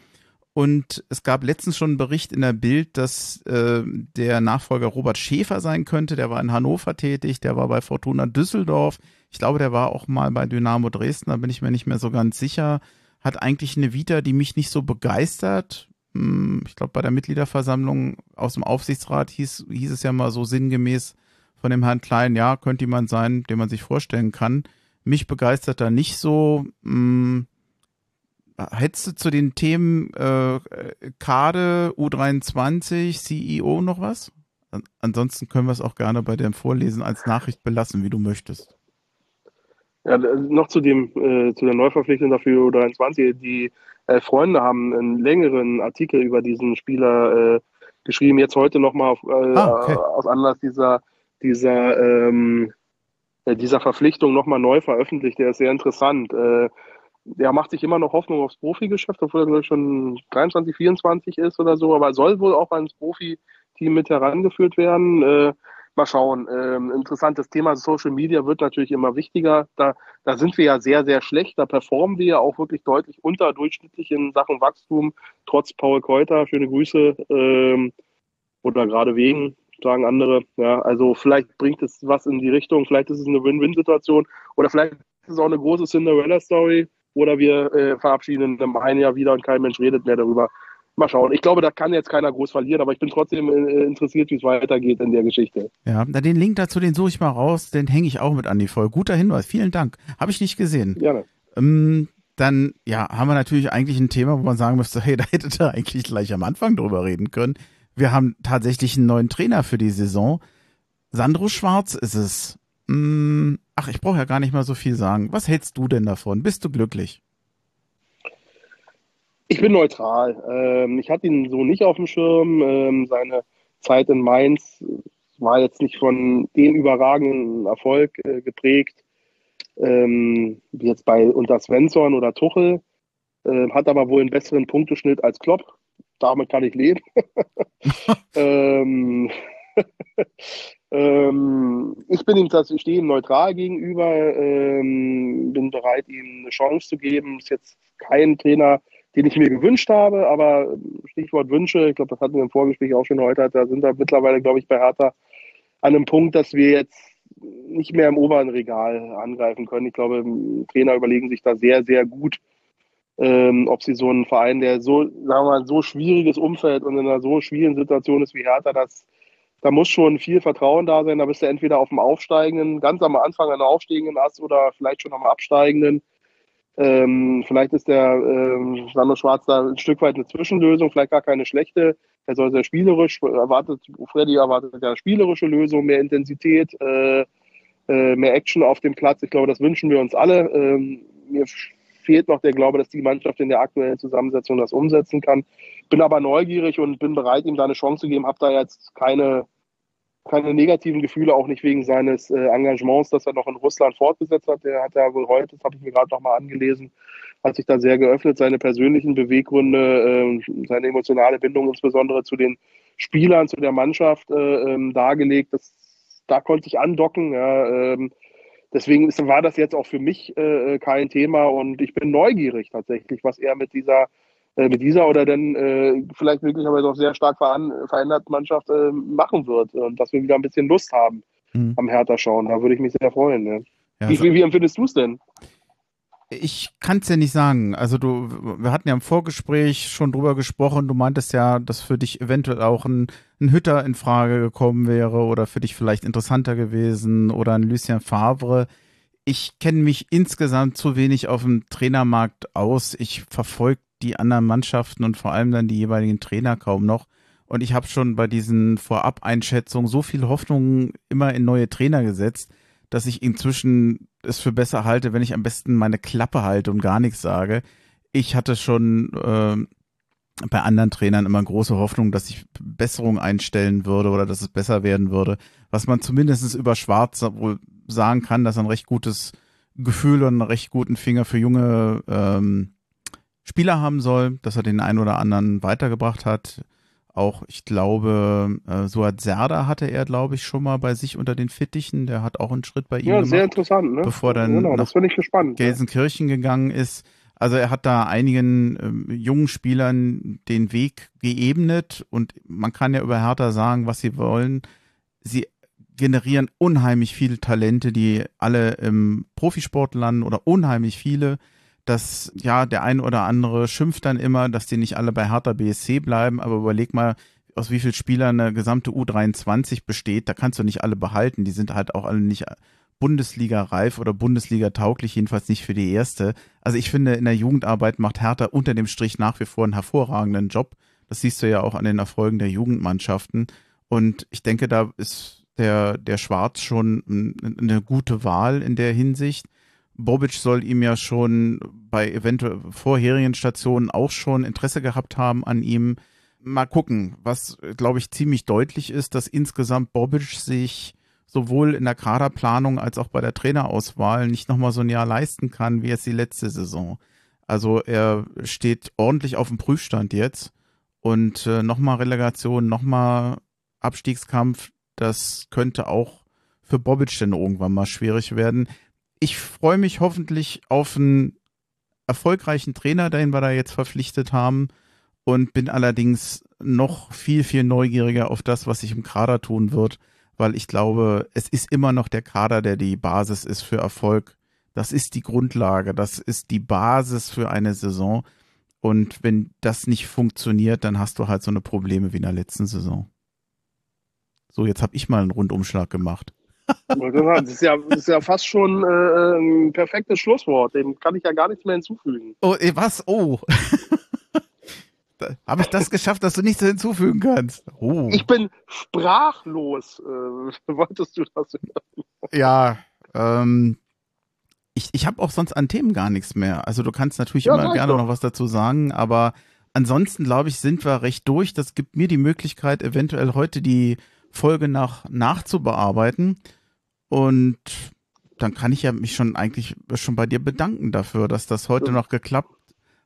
Und es gab letztens schon einen Bericht in der Bild, dass äh, der Nachfolger Robert Schäfer sein könnte. Der war in Hannover tätig, der war bei Fortuna Düsseldorf. Ich glaube, der war auch mal bei Dynamo Dresden, da bin ich mir nicht mehr so ganz sicher. Hat eigentlich eine Vita, die mich nicht so begeistert. Hm, ich glaube, bei der Mitgliederversammlung aus dem Aufsichtsrat hieß, hieß es ja mal so sinngemäß von dem Herrn Klein, ja, könnte jemand sein, den man sich vorstellen kann. Mich begeistert da nicht so. Hm, hättest du zu den Themen äh, Kade, U23, CEO noch was? An ansonsten können wir es auch gerne bei dem Vorlesen als Nachricht belassen, wie du möchtest. Ja, noch zu dem äh, zu der Neuverpflichtung dafür U23. Die äh, Freunde haben einen längeren Artikel über diesen Spieler äh, geschrieben, jetzt heute nochmal auf, äh, ah, okay. aus Anlass dieser, dieser ähm, äh, dieser Verpflichtung nochmal neu veröffentlicht. Der ist sehr interessant. Äh, der macht sich immer noch Hoffnung aufs Profigeschäft, obwohl er schon 23, 24 ist oder so, aber soll wohl auch ans Profi-Team mit herangeführt werden. Äh, mal schauen. Ähm, interessantes Thema. Social Media wird natürlich immer wichtiger. Da, da sind wir ja sehr, sehr schlecht. Da performen wir ja auch wirklich deutlich unterdurchschnittlich in Sachen Wachstum, trotz Paul Keuter. Schöne Grüße. Ähm, oder gerade wegen sagen andere. Ja, also vielleicht bringt es was in die Richtung, vielleicht ist es eine Win-Win-Situation oder vielleicht ist es auch eine große Cinderella-Story oder wir äh, verabschieden in einem einen Jahr wieder und kein Mensch redet mehr darüber. Mal schauen. Ich glaube, da kann jetzt keiner groß verlieren, aber ich bin trotzdem äh, interessiert, wie es weitergeht in der Geschichte. Ja, den Link dazu, den suche ich mal raus, den hänge ich auch mit an die Folge. Guter Hinweis, vielen Dank. Habe ich nicht gesehen. Gerne. Ähm, dann, ja, haben wir natürlich eigentlich ein Thema, wo man sagen müsste, hey, *laughs* da hättet ihr eigentlich gleich am Anfang drüber reden können. Wir haben tatsächlich einen neuen Trainer für die Saison. Sandro Schwarz ist es. Hm, ach, ich brauche ja gar nicht mal so viel sagen. Was hältst du denn davon? Bist du glücklich? Ich bin neutral. Ähm, ich hatte ihn so nicht auf dem Schirm. Ähm, seine Zeit in Mainz war jetzt nicht von dem überragenden Erfolg äh, geprägt, ähm, wie jetzt bei unter Svensson oder Tuchel. Hat aber wohl einen besseren Punkteschnitt als Klopp. Damit kann ich leben. *laughs* ähm, ähm, ich bin ihm tatsächlich stehe ihm neutral gegenüber, ähm, bin bereit, ihm eine Chance zu geben. Ist jetzt kein Trainer, den ich mir gewünscht habe, aber Stichwort Wünsche, ich glaube, das hatten wir im Vorgespräch auch schon heute, da sind wir mittlerweile, glaube ich, bei Hertha an einem Punkt, dass wir jetzt nicht mehr im oberen Regal angreifen können. Ich glaube, Trainer überlegen sich da sehr, sehr gut, ähm, ob sie so einen Verein, der so, sagen wir mal, so schwieriges Umfeld und in einer so schwierigen Situation ist wie Hertha, dass da muss schon viel Vertrauen da sein. Da bist du entweder auf dem aufsteigenden, ganz am Anfang an der aufsteigenden Ast oder vielleicht schon am absteigenden. Ähm, vielleicht ist der ähm, Sandro Schwarz da ein Stück weit eine Zwischenlösung, vielleicht gar keine schlechte. Er soll sehr spielerisch, erwartet, Freddy erwartet ja spielerische Lösung, mehr Intensität, äh, äh, mehr Action auf dem Platz. Ich glaube, das wünschen wir uns alle. Ähm, mir fehlt noch der Glaube, dass die Mannschaft in der aktuellen Zusammensetzung das umsetzen kann. Bin aber neugierig und bin bereit, ihm da eine Chance zu geben. Habe da jetzt keine keine negativen Gefühle, auch nicht wegen seines äh, Engagements, das er noch in Russland fortgesetzt hat. Der hat ja wohl heute, das habe ich mir gerade nochmal angelesen, hat sich da sehr geöffnet, seine persönlichen Beweggründe, äh, seine emotionale Bindung insbesondere zu den Spielern, zu der Mannschaft äh, ähm, dargelegt. Das, da konnte ich andocken. Ja, ähm, deswegen ist, war das jetzt auch für mich äh, kein Thema und ich bin neugierig tatsächlich, was er mit dieser äh, mit dieser oder dann äh, vielleicht möglicherweise auch sehr stark veränderten Mannschaft äh, machen wird und dass wir wieder ein bisschen Lust haben mhm. am Hertha schauen. Da würde ich mich sehr freuen. Ne? Ja, wie, wie, wie empfindest du es denn? Ich kann es ja nicht sagen. Also du, wir hatten ja im Vorgespräch schon drüber gesprochen. Du meintest ja, dass für dich eventuell auch ein, ein Hütter in Frage gekommen wäre oder für dich vielleicht interessanter gewesen oder ein Lucien Favre. Ich kenne mich insgesamt zu wenig auf dem Trainermarkt aus. Ich verfolge die anderen Mannschaften und vor allem dann die jeweiligen Trainer kaum noch. Und ich habe schon bei diesen Vorab-Einschätzungen so viel Hoffnung immer in neue Trainer gesetzt, dass ich inzwischen es für besser halte, wenn ich am besten meine Klappe halte und gar nichts sage. Ich hatte schon äh, bei anderen Trainern immer große Hoffnung, dass ich Besserung einstellen würde oder dass es besser werden würde. Was man zumindest über Schwarz wohl sagen kann, dass er ein recht gutes Gefühl und einen recht guten Finger für junge ähm, Spieler haben soll, dass er den einen oder anderen weitergebracht hat. Auch, ich glaube, äh, Suat Serda hatte er, glaube ich, schon mal bei sich unter den Fittichen. Der hat auch einen Schritt bei ihm ja, gemacht. sehr interessant, ne? Bevor dann genau, nach Gelsenkirchen gegangen ist. Also er hat da einigen äh, jungen Spielern den Weg geebnet und man kann ja über Hertha sagen, was sie wollen. Sie generieren unheimlich viele Talente, die alle im Profisport landen oder unheimlich viele dass ja der ein oder andere schimpft dann immer, dass die nicht alle bei Hertha BSC bleiben, aber überleg mal, aus wie vielen Spielern eine gesamte U23 besteht, da kannst du nicht alle behalten. Die sind halt auch alle nicht Bundesliga reif oder Bundesliga tauglich, jedenfalls nicht für die erste. Also ich finde, in der Jugendarbeit macht Hertha unter dem Strich nach wie vor einen hervorragenden Job. Das siehst du ja auch an den Erfolgen der Jugendmannschaften. Und ich denke, da ist der, der Schwarz schon eine gute Wahl in der Hinsicht. Bobic soll ihm ja schon bei eventuell vorherigen Stationen auch schon Interesse gehabt haben an ihm. Mal gucken, was glaube ich ziemlich deutlich ist, dass insgesamt Bobic sich sowohl in der Kaderplanung als auch bei der Trainerauswahl nicht nochmal so ein Jahr leisten kann wie jetzt die letzte Saison. Also er steht ordentlich auf dem Prüfstand jetzt und äh, nochmal Relegation, nochmal Abstiegskampf, das könnte auch für Bobic denn irgendwann mal schwierig werden ich freue mich hoffentlich auf einen erfolgreichen Trainer, den wir da jetzt verpflichtet haben. und bin allerdings noch viel, viel neugieriger auf das, was sich im Kader tun wird, weil ich glaube, es ist immer noch der Kader, der die Basis ist für Erfolg. Das ist die Grundlage, das ist die Basis für eine Saison. Und wenn das nicht funktioniert, dann hast du halt so eine Probleme wie in der letzten Saison. So, jetzt habe ich mal einen Rundumschlag gemacht. Das ist ja, das ist ja fast schon äh, ein perfektes Schlusswort. Dem kann ich ja gar nichts mehr hinzufügen. Oh, was? Oh. *laughs* Habe ich das geschafft, dass du nichts hinzufügen kannst? Oh. Ich bin sprachlos. Äh, *laughs* wolltest du das hören? Ja, ähm, ich, ich habe auch sonst an Themen gar nichts mehr. Also du kannst natürlich ja, immer gerne doch. noch was dazu sagen, aber ansonsten glaube ich, sind wir recht durch. Das gibt mir die Möglichkeit, eventuell heute die Folge nach nachzubearbeiten. Und dann kann ich ja mich schon eigentlich schon bei dir bedanken dafür, dass das heute noch geklappt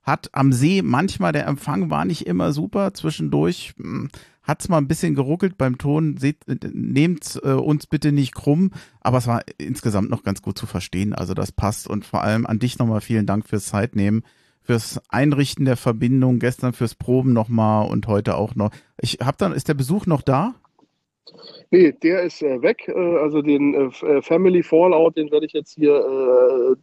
hat. Am See manchmal der Empfang war nicht immer super. Zwischendurch hm, hat es mal ein bisschen geruckelt beim Ton. Seht, nehmt äh, uns bitte nicht krumm, aber es war insgesamt noch ganz gut zu verstehen. Also das passt und vor allem an dich nochmal vielen Dank fürs Zeitnehmen, fürs Einrichten der Verbindung, gestern fürs Proben nochmal und heute auch noch. Ich hab dann, ist der Besuch noch da? Nee, der ist äh, weg. Äh, also den äh, äh, Family Fallout, den werde ich jetzt hier äh,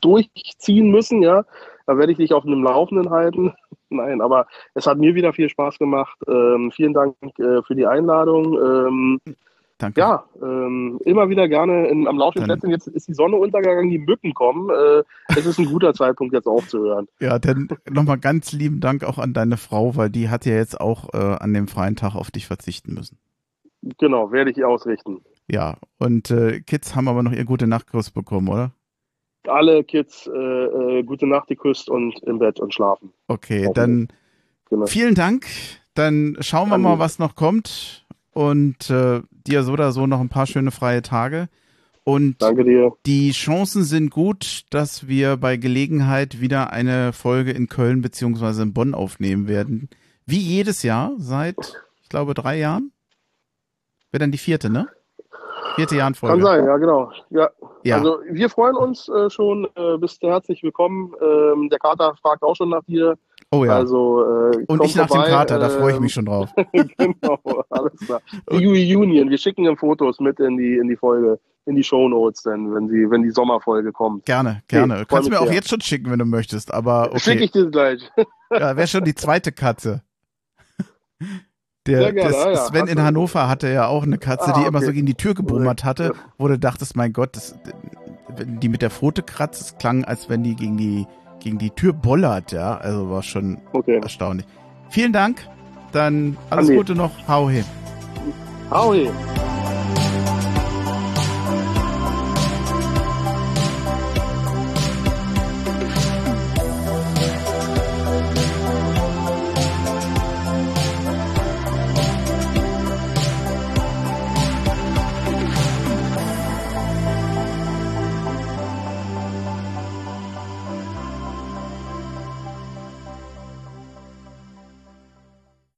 durchziehen müssen, ja. Da werde ich dich auf einem Laufenden halten. *laughs* Nein, aber es hat mir wieder viel Spaß gemacht. Ähm, vielen Dank für die Einladung. Ähm, Danke. Ja, ähm, immer wieder gerne in, am laufenden Plätzchen. Jetzt ist die Sonne untergegangen, die Mücken kommen. Äh, es ist ein guter *laughs* Zeitpunkt, jetzt aufzuhören. Ja, dann nochmal ganz lieben Dank auch an deine Frau, weil die hat ja jetzt auch äh, an dem freien Tag auf dich verzichten müssen. Genau, werde ich ausrichten. Ja, und äh, Kids haben aber noch ihr gute Nachtkuss bekommen, oder? Alle Kids äh, äh, gute Nacht geküsst und im Bett und schlafen. Okay, dann genau. vielen Dank. Dann schauen wir mal, was noch kommt. Und äh, dir so oder so noch ein paar schöne freie Tage. Und Danke dir. die Chancen sind gut, dass wir bei Gelegenheit wieder eine Folge in Köln beziehungsweise in Bonn aufnehmen werden. Wie jedes Jahr seit, ich glaube, drei Jahren. Wäre dann die vierte, ne? Vierte Jahr in Folge. Kann sein, ja, genau. Ja. ja. Also wir freuen uns äh, schon. Äh, bist herzlich willkommen. Ähm, der Kater fragt auch schon nach dir. Oh ja. Also, äh, Und ich nach vorbei, dem Kater, da freue ich mich schon drauf. *laughs* genau, alles klar. Die Reunion, wir schicken ihm Fotos mit in die, in die Folge, in die Show Notes, denn, wenn, sie, wenn die Sommerfolge kommt. Gerne, gerne. Hey, Kannst du mir auch jetzt schon schicken, wenn du möchtest, aber okay. Schicke ich dir gleich. ja, wäre schon die zweite Katze. *laughs* Der, das, ja, Sven in Hannover hatte ja auch eine Katze, ah, die immer so gegen die Tür gebummert hatte, wo du dachtest, mein Gott, das, die mit der Pfote kratzt, es klang, als wenn die gegen die, gegen die Tür bollert, ja. Also war schon okay. erstaunlich. Vielen Dank. Dann alles Andi. Gute noch. Hau he. Hau he.